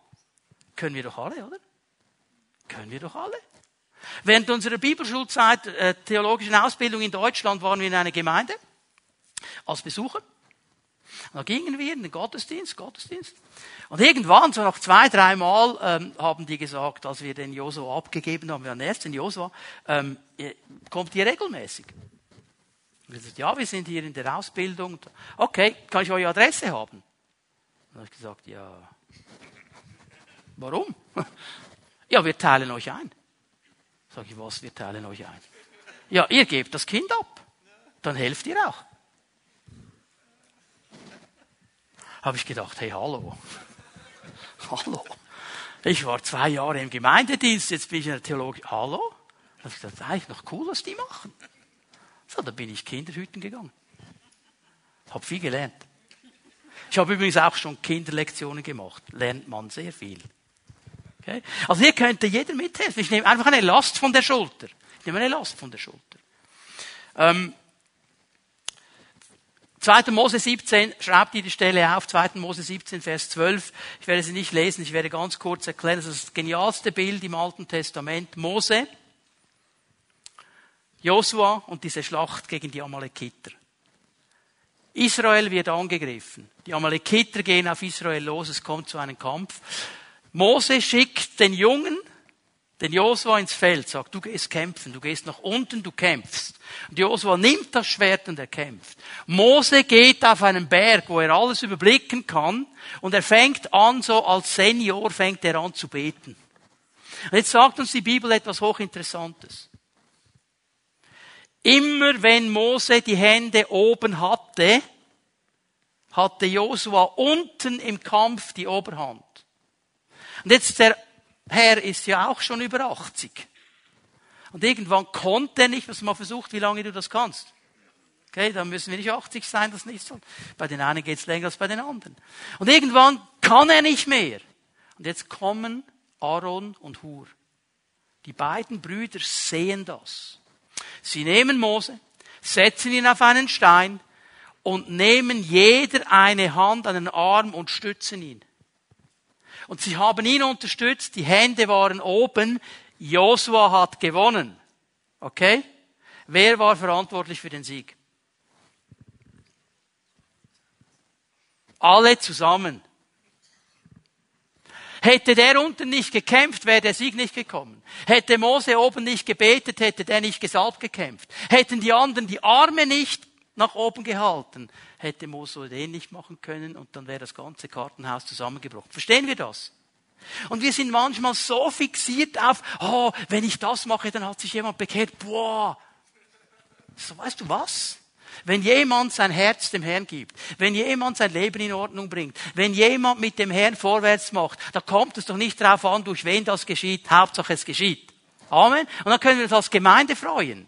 Speaker 1: Können wir doch alle, oder? Können wir doch alle. Während unserer Bibelschulzeit, äh, theologischen Ausbildung in Deutschland, waren wir in einer Gemeinde als Besucher. Da gingen wir in den Gottesdienst, Gottesdienst. Und irgendwann, so nach zwei, drei Mal, ähm, haben die gesagt, als wir den Josua abgegeben haben, wir haben erst den Josua, ähm, kommt ihr regelmäßig? Und wir gesagt, ja, wir sind hier in der Ausbildung. Okay, kann ich eure Adresse haben? Und dann habe ich gesagt, ja, warum? Ja, wir teilen euch ein. Sag ich, was, wir teilen euch ein? Ja, ihr gebt das Kind ab. Dann helft ihr auch. Habe ich gedacht, hey, hallo. [LAUGHS] hallo. Ich war zwei Jahre im Gemeindedienst, jetzt bin ich in der Theologie. Hallo? Da habe ich gedacht, eigentlich noch cool, was die machen. So, da bin ich Kinderhüten gegangen. Hab viel gelernt. Ich habe übrigens auch schon Kinderlektionen gemacht. Lernt man sehr viel. Okay? Also hier könnte jeder mithelfen. Ich nehme einfach eine Last von der Schulter. Ich nehme eine Last von der Schulter. Ähm, 2. Mose 17, schreibt ihr die Stelle auf, 2. Mose 17, Vers 12. Ich werde sie nicht lesen, ich werde ganz kurz erklären. Das ist das genialste Bild im Alten Testament. Mose, Josua und diese Schlacht gegen die Amalekiter. Israel wird angegriffen. Die Amalekiter gehen auf Israel los, es kommt zu einem Kampf. Mose schickt den Jungen, den Josua ins Feld, sagt, du gehst kämpfen, du gehst nach unten, du kämpfst. Und Josua nimmt das Schwert und er kämpft. Mose geht auf einen Berg, wo er alles überblicken kann, und er fängt an, so als Senior fängt er an zu beten. Und jetzt sagt uns die Bibel etwas hochinteressantes. Immer wenn Mose die Hände oben hatte, hatte Josua unten im Kampf die Oberhand. Und jetzt der Herr ist ja auch schon über 80. Und irgendwann konnte er nicht, was mal versucht, wie lange du das kannst. Okay, dann müssen wir nicht 80 sein, das nicht so. Bei den einen geht's länger als bei den anderen. Und irgendwann kann er nicht mehr. Und jetzt kommen Aaron und Hur. Die beiden Brüder sehen das. Sie nehmen Mose, setzen ihn auf einen Stein und nehmen jeder eine Hand an den Arm und stützen ihn. Und sie haben ihn unterstützt, die Hände waren oben, Josua hat gewonnen. Okay? Wer war verantwortlich für den Sieg? Alle zusammen. Hätte der unten nicht gekämpft, wäre der Sieg nicht gekommen. Hätte Mose oben nicht gebetet, hätte der nicht gesalbt gekämpft. Hätten die anderen die Arme nicht nach oben gehalten, hätte Mose den nicht machen können und dann wäre das ganze Kartenhaus zusammengebrochen. Verstehen wir das? Und wir sind manchmal so fixiert auf, oh, wenn ich das mache, dann hat sich jemand bekehrt. Boah. So, weißt du was? Wenn jemand sein Herz dem Herrn gibt, wenn jemand sein Leben in Ordnung bringt, wenn jemand mit dem Herrn vorwärts macht, da kommt es doch nicht darauf an, durch wen das geschieht. Hauptsache es geschieht. Amen. Und dann können wir uns als Gemeinde freuen.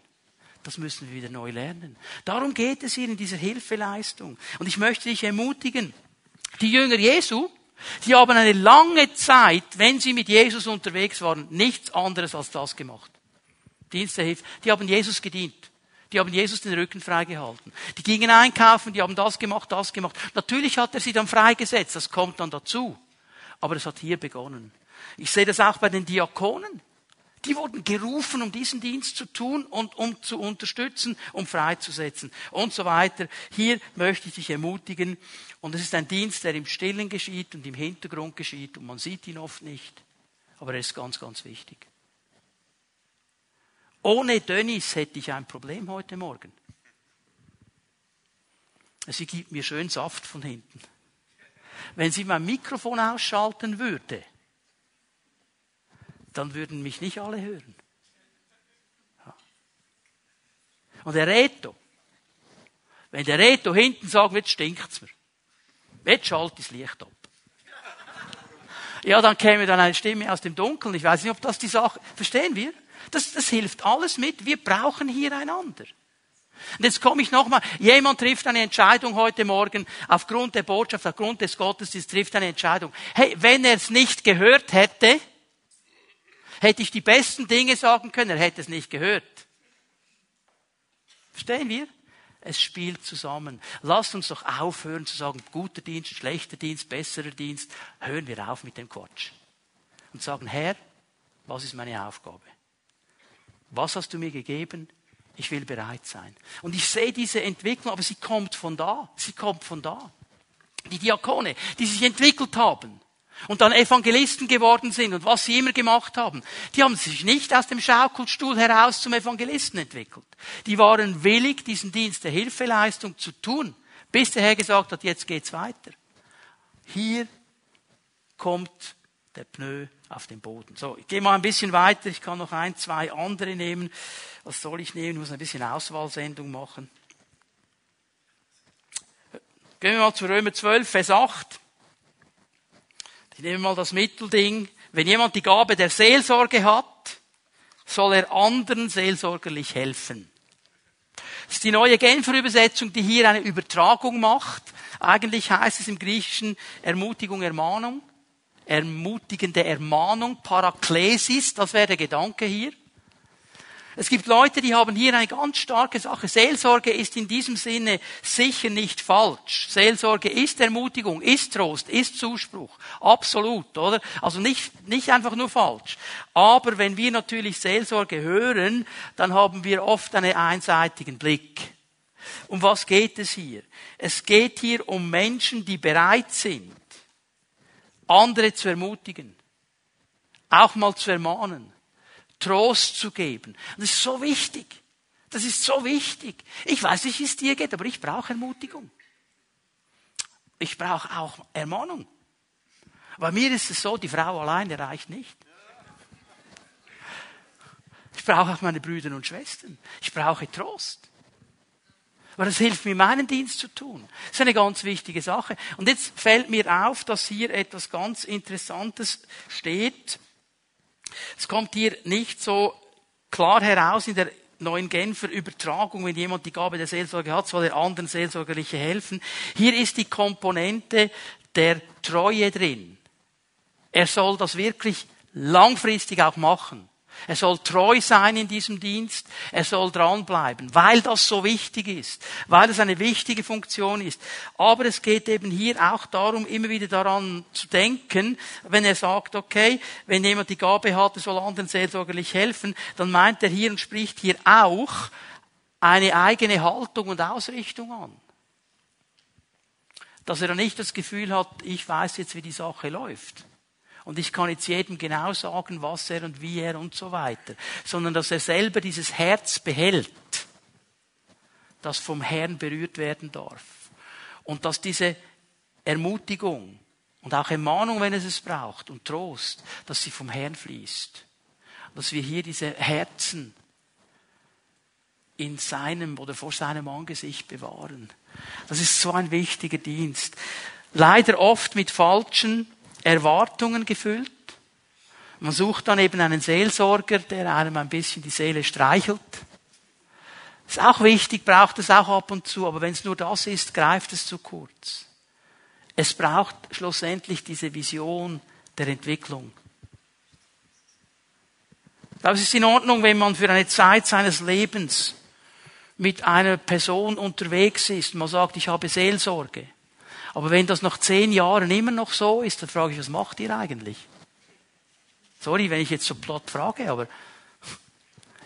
Speaker 1: Das müssen wir wieder neu lernen. Darum geht es hier in dieser Hilfeleistung. Und ich möchte dich ermutigen, die Jünger Jesu, die haben eine lange Zeit, wenn sie mit Jesus unterwegs waren, nichts anderes als das gemacht. Dienst der Hilfe. Die haben Jesus gedient. Die haben Jesus den Rücken freigehalten. Die gingen einkaufen, die haben das gemacht, das gemacht. Natürlich hat er sie dann freigesetzt, das kommt dann dazu. Aber es hat hier begonnen. Ich sehe das auch bei den Diakonen. Die wurden gerufen, um diesen Dienst zu tun und um zu unterstützen, um freizusetzen und so weiter. Hier möchte ich dich ermutigen. Und es ist ein Dienst, der im Stillen geschieht und im Hintergrund geschieht und man sieht ihn oft nicht. Aber er ist ganz, ganz wichtig. Ohne Dönnis hätte ich ein Problem heute Morgen. Sie gibt mir schön Saft von hinten. Wenn sie mein Mikrofon ausschalten würde, dann würden mich nicht alle hören. Und der Reto, wenn der Reto hinten sagt, jetzt stinkt's mir. Jetzt schalt das Licht ab. Ja, dann käme dann eine Stimme aus dem Dunkeln. Ich weiß nicht, ob das die Sache, verstehen wir? Das, das hilft alles mit. Wir brauchen hier einander. Und jetzt komme ich nochmal. Jemand trifft eine Entscheidung heute Morgen aufgrund der Botschaft, aufgrund des Gottesdienstes trifft eine Entscheidung. Hey, wenn er es nicht gehört hätte, hätte ich die besten Dinge sagen können, er hätte es nicht gehört. Verstehen wir? Es spielt zusammen. Lasst uns doch aufhören zu sagen, guter Dienst, schlechter Dienst, besserer Dienst. Hören wir auf mit dem Quatsch. Und sagen, Herr, was ist meine Aufgabe? Was hast du mir gegeben? Ich will bereit sein. Und ich sehe diese Entwicklung, aber sie kommt von da. Sie kommt von da. Die Diakone, die sich entwickelt haben und dann Evangelisten geworden sind und was sie immer gemacht haben, die haben sich nicht aus dem Schaukelstuhl heraus zum Evangelisten entwickelt. Die waren willig, diesen Dienst der Hilfeleistung zu tun, bis der Herr gesagt hat, jetzt geht's weiter. Hier kommt der Pneu auf den Boden. So, ich gehe mal ein bisschen weiter. Ich kann noch ein, zwei andere nehmen. Was soll ich nehmen? Ich muss ein bisschen Auswahlsendung machen. Gehen wir mal zu Römer 12, Vers 8. Ich nehme mal das Mittelding. Wenn jemand die Gabe der Seelsorge hat, soll er anderen seelsorgerlich helfen. Das ist die neue Genfer Übersetzung, die hier eine Übertragung macht. Eigentlich heißt es im Griechischen Ermutigung, Ermahnung ermutigende Ermahnung, Paraklesis, das wäre der Gedanke hier. Es gibt Leute, die haben hier eine ganz starke Sache. Seelsorge ist in diesem Sinne sicher nicht falsch. Seelsorge ist Ermutigung, ist Trost, ist Zuspruch. Absolut, oder? Also nicht, nicht einfach nur falsch. Aber wenn wir natürlich Seelsorge hören, dann haben wir oft einen einseitigen Blick. Um was geht es hier? Es geht hier um Menschen, die bereit sind, andere zu ermutigen, auch mal zu ermahnen, Trost zu geben. das ist so wichtig. Das ist so wichtig. Ich weiß nicht, wie es dir geht, aber ich brauche Ermutigung. Ich brauche auch Ermahnung. Bei mir ist es so, die Frau alleine reicht nicht. Ich brauche auch meine Brüder und Schwestern. Ich brauche Trost. Aber das hilft mir, meinen Dienst zu tun. Das ist eine ganz wichtige Sache. Und jetzt fällt mir auf, dass hier etwas ganz Interessantes steht. Es kommt hier nicht so klar heraus in der neuen Genfer Übertragung, wenn jemand die Gabe der Seelsorge hat, soll er anderen Seelsorgerliche helfen. Hier ist die Komponente der Treue drin. Er soll das wirklich langfristig auch machen. Er soll treu sein in diesem Dienst. Er soll dranbleiben, weil das so wichtig ist, weil es eine wichtige Funktion ist. Aber es geht eben hier auch darum, immer wieder daran zu denken, wenn er sagt, okay, wenn jemand die Gabe hat, er soll anderen seelsorgerlich helfen, dann meint er hier und spricht hier auch eine eigene Haltung und Ausrichtung an. Dass er dann nicht das Gefühl hat, ich weiß jetzt, wie die Sache läuft und ich kann jetzt jedem genau sagen, was er und wie er und so weiter, sondern dass er selber dieses Herz behält, das vom Herrn berührt werden darf. Und dass diese Ermutigung und auch Ermahnung, wenn es es braucht, und Trost, dass sie vom Herrn fließt. Dass wir hier diese Herzen in seinem oder vor seinem Angesicht bewahren. Das ist so ein wichtiger Dienst. Leider oft mit falschen Erwartungen gefüllt. Man sucht dann eben einen Seelsorger, der einem ein bisschen die Seele streichelt. Ist auch wichtig, braucht es auch ab und zu, aber wenn es nur das ist, greift es zu kurz. Es braucht schlussendlich diese Vision der Entwicklung. Ich glaube, es ist in Ordnung, wenn man für eine Zeit seines Lebens mit einer Person unterwegs ist, man sagt, ich habe Seelsorge. Aber wenn das nach zehn Jahren immer noch so ist, dann frage ich, was macht ihr eigentlich? Sorry, wenn ich jetzt so platt frage, aber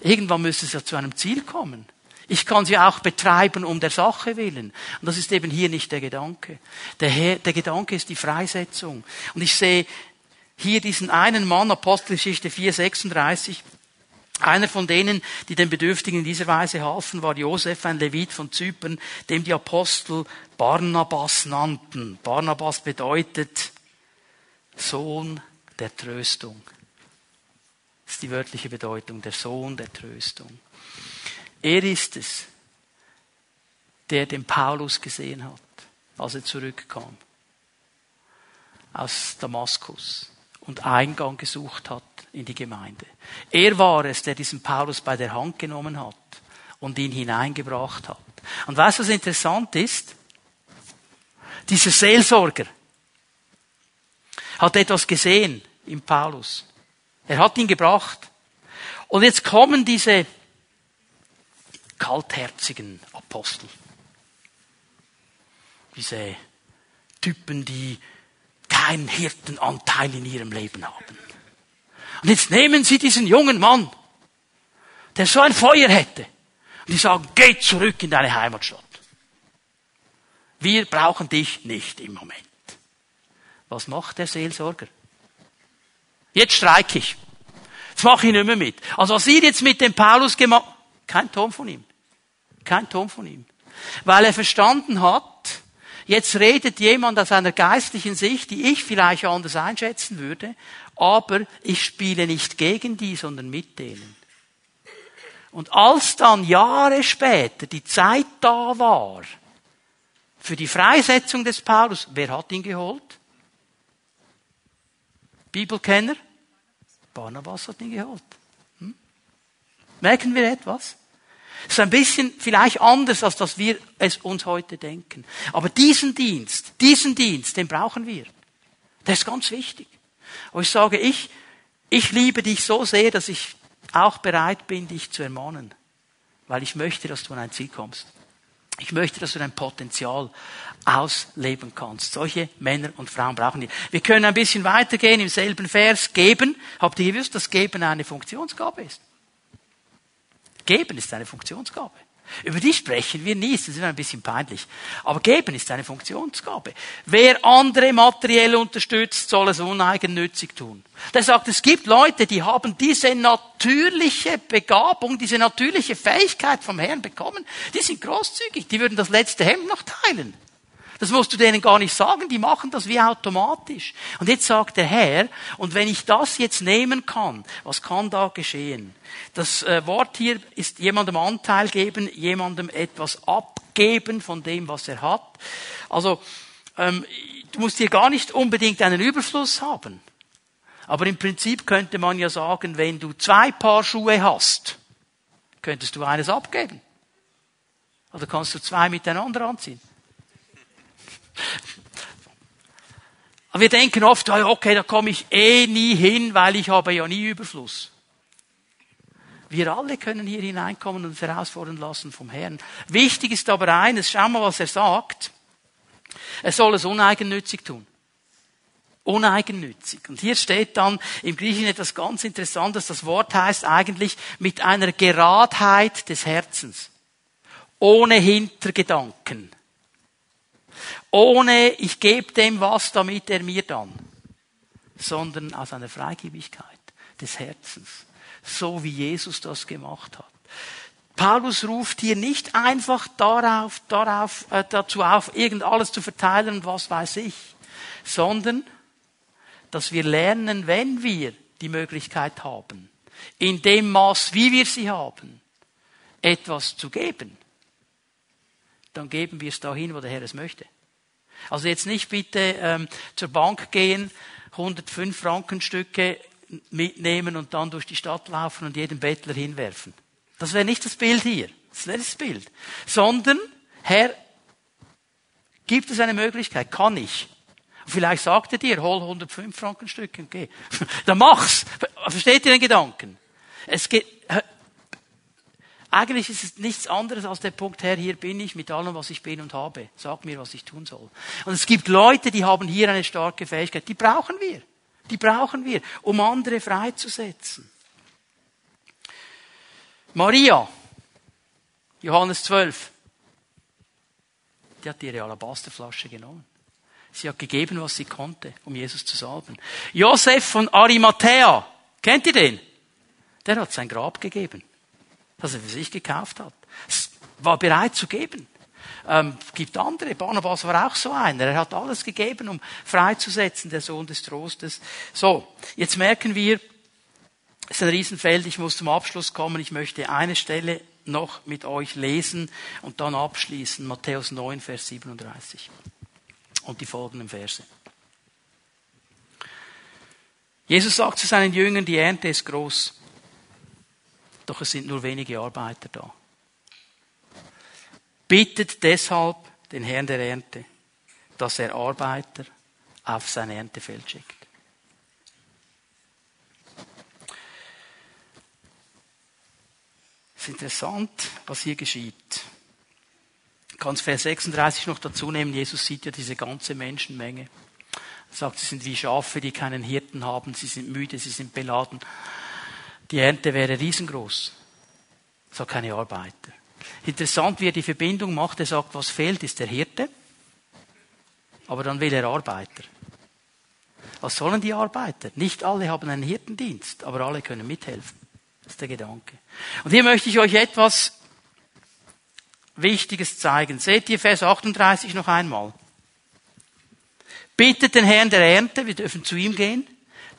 Speaker 1: irgendwann müsste es ja zu einem Ziel kommen. Ich kann sie auch betreiben um der Sache willen. Und das ist eben hier nicht der Gedanke. Der, Herr, der Gedanke ist die Freisetzung. Und ich sehe hier diesen einen Mann, Apostelgeschichte 4, 36, einer von denen, die den Bedürftigen in dieser Weise halfen, war Josef, ein Levit von Zypern, dem die Apostel Barnabas nannten. Barnabas bedeutet Sohn der Tröstung. Das ist die wörtliche Bedeutung, der Sohn der Tröstung. Er ist es, der den Paulus gesehen hat, als er zurückkam aus Damaskus und Eingang gesucht hat in die Gemeinde. Er war es, der diesen Paulus bei der Hand genommen hat und ihn hineingebracht hat. Und weißt du, was interessant ist? Dieser Seelsorger hat etwas gesehen im Paulus. Er hat ihn gebracht. Und jetzt kommen diese kaltherzigen Apostel. Diese Typen, die keinen Hirtenanteil in ihrem Leben haben. Und jetzt nehmen sie diesen jungen Mann, der so ein Feuer hätte, und die sagen, geh zurück in deine Heimatstadt. Wir brauchen dich nicht im Moment. Was macht der Seelsorger? Jetzt streike ich. Jetzt mache ich nicht mehr mit. Also was ihr jetzt mit dem Paulus gemacht, kein Ton von ihm. Kein Ton von ihm. Weil er verstanden hat, jetzt redet jemand aus einer geistlichen Sicht, die ich vielleicht anders einschätzen würde, aber ich spiele nicht gegen die, sondern mit denen. Und als dann Jahre später die Zeit da war, für die Freisetzung des Paulus, wer hat ihn geholt? Bibelkenner? Barnabas hat ihn geholt. Hm? Merken wir etwas? Ist ein bisschen vielleicht anders, als dass wir es uns heute denken. Aber diesen Dienst, diesen Dienst, den brauchen wir. Der ist ganz wichtig. Und ich sage, ich, ich liebe dich so sehr, dass ich auch bereit bin, dich zu ermahnen. Weil ich möchte, dass du an ein Ziel kommst. Ich möchte, dass du dein Potenzial ausleben kannst. Solche Männer und Frauen brauchen wir. Wir können ein bisschen weitergehen im selben Vers. Geben. Habt ihr gewusst, dass Geben eine Funktionsgabe ist? Geben ist eine Funktionsgabe. Über die sprechen wir nie, das ist ein bisschen peinlich. Aber geben ist eine Funktionsgabe. Wer andere materiell unterstützt, soll es uneigennützig tun. Der sagt, es gibt Leute, die haben diese natürliche Begabung, diese natürliche Fähigkeit vom Herrn bekommen. Die sind großzügig, die würden das letzte Hemd noch teilen. Das musst du denen gar nicht sagen, die machen das wie automatisch. Und jetzt sagt der Herr, und wenn ich das jetzt nehmen kann, was kann da geschehen? Das äh, Wort hier ist jemandem Anteil geben, jemandem etwas abgeben von dem, was er hat. Also ähm, du musst hier gar nicht unbedingt einen Überfluss haben. Aber im Prinzip könnte man ja sagen, wenn du zwei Paar Schuhe hast, könntest du eines abgeben. Oder kannst du zwei miteinander anziehen. Aber wir denken oft, okay, da komme ich eh nie hin, weil ich habe ja nie Überfluss. Wir alle können hier hineinkommen und uns herausfordern lassen vom Herrn. Wichtig ist aber eines, schau mal, was er sagt. Er soll es uneigennützig tun. Uneigennützig. Und hier steht dann im Griechischen etwas ganz Interessantes. Das Wort heißt eigentlich mit einer Geradheit des Herzens. Ohne Hintergedanken ohne ich gebe dem was, damit er mir dann, sondern aus einer Freigebigkeit des Herzens, so wie Jesus das gemacht hat. Paulus ruft hier nicht einfach darauf, darauf, äh, dazu auf, irgend alles zu verteilen und was weiß ich, sondern dass wir lernen, wenn wir die Möglichkeit haben, in dem Maß, wie wir sie haben, etwas zu geben, dann geben wir es dahin, wo der Herr es möchte. Also jetzt nicht bitte ähm, zur Bank gehen, 105 Frankenstücke mitnehmen und dann durch die Stadt laufen und jeden Bettler hinwerfen. Das wäre nicht das Bild hier. Das nicht das Bild. Sondern, Herr, gibt es eine Möglichkeit? Kann ich? Vielleicht sagt er dir, hol 105 Franken Stück und geh. [LAUGHS] Dann mach's. Versteht ihr den Gedanken? Es geht, eigentlich ist es nichts anderes als der Punkt, Herr, hier bin ich mit allem, was ich bin und habe. Sag mir, was ich tun soll. Und es gibt Leute, die haben hier eine starke Fähigkeit. Die brauchen wir. Die brauchen wir, um andere freizusetzen. Maria, Johannes 12, die hat ihre Alabasterflasche genommen. Sie hat gegeben, was sie konnte, um Jesus zu salben. Josef von Arimathea, kennt ihr den? Der hat sein Grab gegeben, das er für sich gekauft hat. Es war bereit zu geben. Ähm, gibt andere. Barnabas war auch so einer. Er hat alles gegeben, um freizusetzen, der Sohn des Trostes. So, jetzt merken wir, es ist ein Riesenfeld. Ich muss zum Abschluss kommen. Ich möchte eine Stelle noch mit euch lesen und dann abschließen. Matthäus 9, Vers 37 und die folgenden Verse. Jesus sagt zu seinen Jüngern, die Ernte ist groß, doch es sind nur wenige Arbeiter da. Bittet deshalb den Herrn der Ernte, dass er Arbeiter auf sein Erntefeld schickt. Es ist interessant, was hier geschieht kannst Vers 36 noch dazu nehmen. Jesus sieht ja diese ganze Menschenmenge. Er sagt, sie sind wie Schafe, die keinen Hirten haben. Sie sind müde, sie sind beladen. Die Ernte wäre riesengroß. So keine Arbeiter. Interessant, wie er die Verbindung macht. Er sagt, was fehlt, ist der Hirte. Aber dann will er Arbeiter. Was sollen die Arbeiter? Nicht alle haben einen Hirtendienst, aber alle können mithelfen. Das ist der Gedanke. Und hier möchte ich euch etwas Wichtiges zeigen. Seht ihr Vers 38 noch einmal? Bittet den Herrn der Ernte, wir dürfen zu ihm gehen,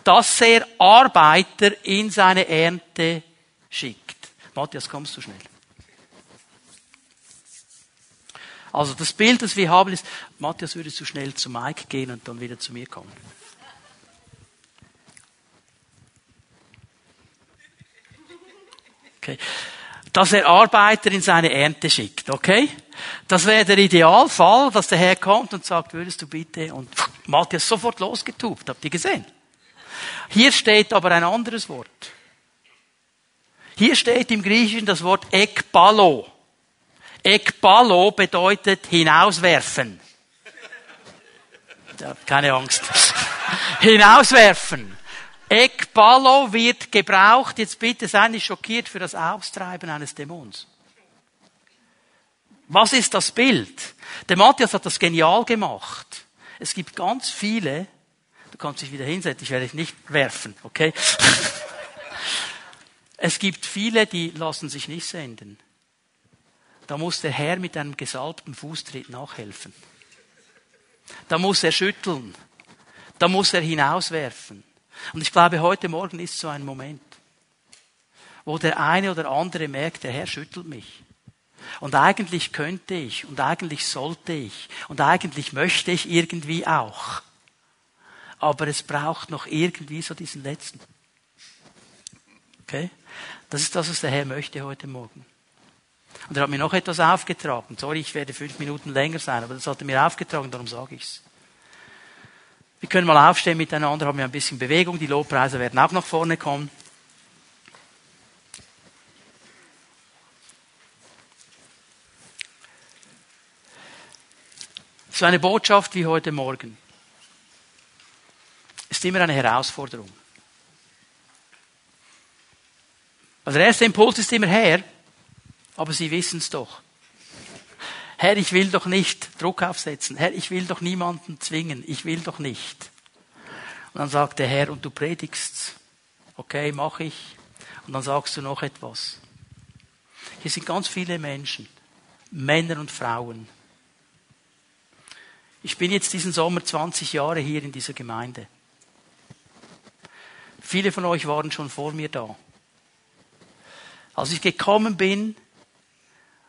Speaker 1: dass er Arbeiter in seine Ernte schickt. Matthias, kommst du schnell? Also das Bild, das wir haben, ist, Matthias würde zu schnell zu Mike gehen und dann wieder zu mir kommen. Okay dass er Arbeiter in seine Ernte schickt, okay? Das wäre der Idealfall, dass der Herr kommt und sagt, würdest du bitte, und Matthias sofort losgetubt, habt ihr gesehen? Hier steht aber ein anderes Wort. Hier steht im Griechischen das Wort ekbalo. Ekbalo bedeutet hinauswerfen. Keine Angst. [LAUGHS] hinauswerfen. Ekballo wird gebraucht, jetzt bitte seid nicht schockiert, für das Austreiben eines Dämons. Was ist das Bild? Der Matthias hat das genial gemacht. Es gibt ganz viele, du kannst dich wieder hinsetzen, ich werde dich nicht werfen, okay? [LAUGHS] es gibt viele, die lassen sich nicht senden. Da muss der Herr mit einem gesalbten Fußtritt nachhelfen. Da muss er schütteln. Da muss er hinauswerfen. Und ich glaube, heute Morgen ist so ein Moment, wo der eine oder andere merkt, der Herr schüttelt mich. Und eigentlich könnte ich und eigentlich sollte ich und eigentlich möchte ich irgendwie auch. Aber es braucht noch irgendwie so diesen letzten. Okay? Das ist das, was der Herr möchte heute Morgen. Und er hat mir noch etwas aufgetragen. Sorry, ich werde fünf Minuten länger sein, aber das hat er mir aufgetragen, darum sage ich's. Wir können mal aufstehen miteinander, haben wir ein bisschen Bewegung. Die Lobpreise werden auch nach vorne kommen. So eine Botschaft wie heute Morgen ist immer eine Herausforderung. Also der erste Impuls ist immer her, aber Sie wissen es doch. Herr, ich will doch nicht Druck aufsetzen. Herr, ich will doch niemanden zwingen. Ich will doch nicht. Und dann sagt der Herr, und du predigst. Okay, mach ich. Und dann sagst du noch etwas. Hier sind ganz viele Menschen, Männer und Frauen. Ich bin jetzt diesen Sommer 20 Jahre hier in dieser Gemeinde. Viele von euch waren schon vor mir da. Als ich gekommen bin,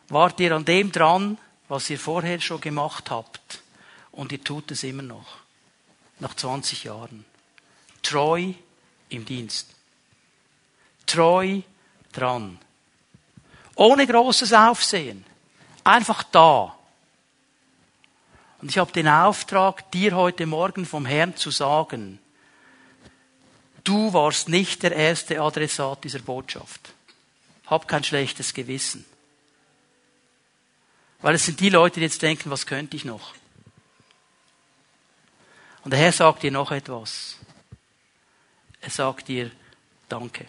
Speaker 1: wart ihr an dem dran, was ihr vorher schon gemacht habt. Und ihr tut es immer noch. Nach 20 Jahren. Treu im Dienst. Treu dran. Ohne großes Aufsehen. Einfach da. Und ich habe den Auftrag, dir heute Morgen vom Herrn zu sagen, du warst nicht der erste Adressat dieser Botschaft. Hab kein schlechtes Gewissen. Weil es sind die Leute, die jetzt denken, was könnte ich noch? Und der Herr sagt dir noch etwas. Er sagt dir, danke.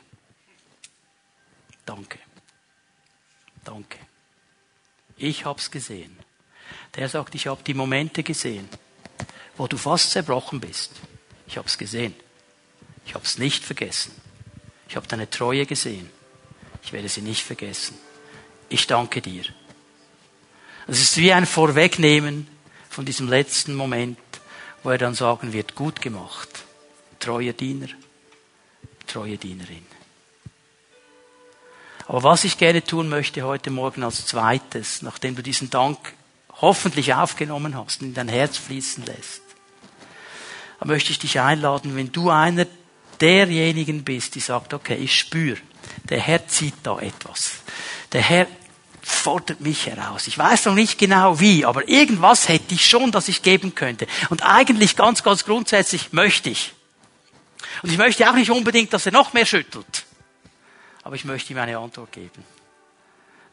Speaker 1: Danke. Danke. Ich hab's gesehen. Der sagt, ich habe die Momente gesehen, wo du fast zerbrochen bist. Ich hab's gesehen. Ich hab's nicht vergessen. Ich habe deine Treue gesehen. Ich werde sie nicht vergessen. Ich danke dir. Es ist wie ein Vorwegnehmen von diesem letzten Moment, wo er dann sagen wird, gut gemacht, treuer Diener, treue Dienerin. Aber was ich gerne tun möchte heute Morgen als zweites, nachdem du diesen Dank hoffentlich aufgenommen hast und in dein Herz fließen lässt, möchte ich dich einladen, wenn du einer derjenigen bist, die sagt, okay, ich spüre, der Herr zieht da etwas. Der Herr fordert mich heraus. Ich weiß noch nicht genau wie, aber irgendwas hätte ich schon, das ich geben könnte. Und eigentlich ganz, ganz grundsätzlich möchte ich. Und ich möchte auch nicht unbedingt, dass er noch mehr schüttelt. Aber ich möchte ihm eine Antwort geben.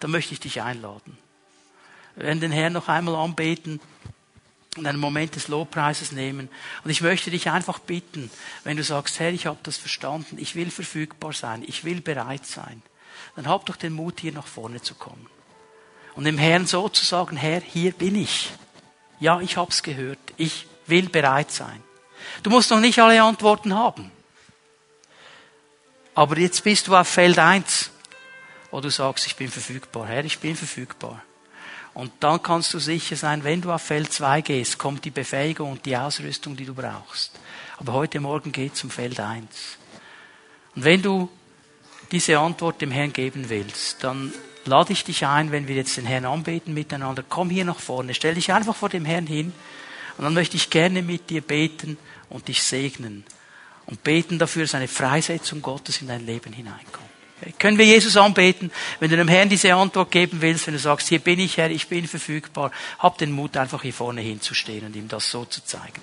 Speaker 1: Da möchte ich dich einladen. Wir werden den Herrn noch einmal anbeten und einen Moment des Lobpreises nehmen. Und ich möchte dich einfach bitten, wenn du sagst, Herr, ich habe das verstanden, ich will verfügbar sein, ich will bereit sein, dann hab doch den Mut, hier nach vorne zu kommen. Und dem Herrn so zu sagen, Herr, hier bin ich. Ja, ich hab's gehört. Ich will bereit sein. Du musst noch nicht alle Antworten haben. Aber jetzt bist du auf Feld 1, wo du sagst, ich bin verfügbar. Herr, ich bin verfügbar. Und dann kannst du sicher sein, wenn du auf Feld 2 gehst, kommt die Befähigung und die Ausrüstung, die du brauchst. Aber heute Morgen geht zum Feld 1. Und wenn du diese Antwort dem Herrn geben willst, dann lade ich dich ein, wenn wir jetzt den Herrn anbeten miteinander, komm hier nach vorne, stell dich einfach vor dem Herrn hin und dann möchte ich gerne mit dir beten und dich segnen und beten dafür, dass eine Freisetzung Gottes in dein Leben hineinkommt. Können wir Jesus anbeten? Wenn du dem Herrn diese Antwort geben willst, wenn du sagst, hier bin ich Herr, ich bin verfügbar, hab den Mut, einfach hier vorne hinzustehen und ihm das so zu zeigen.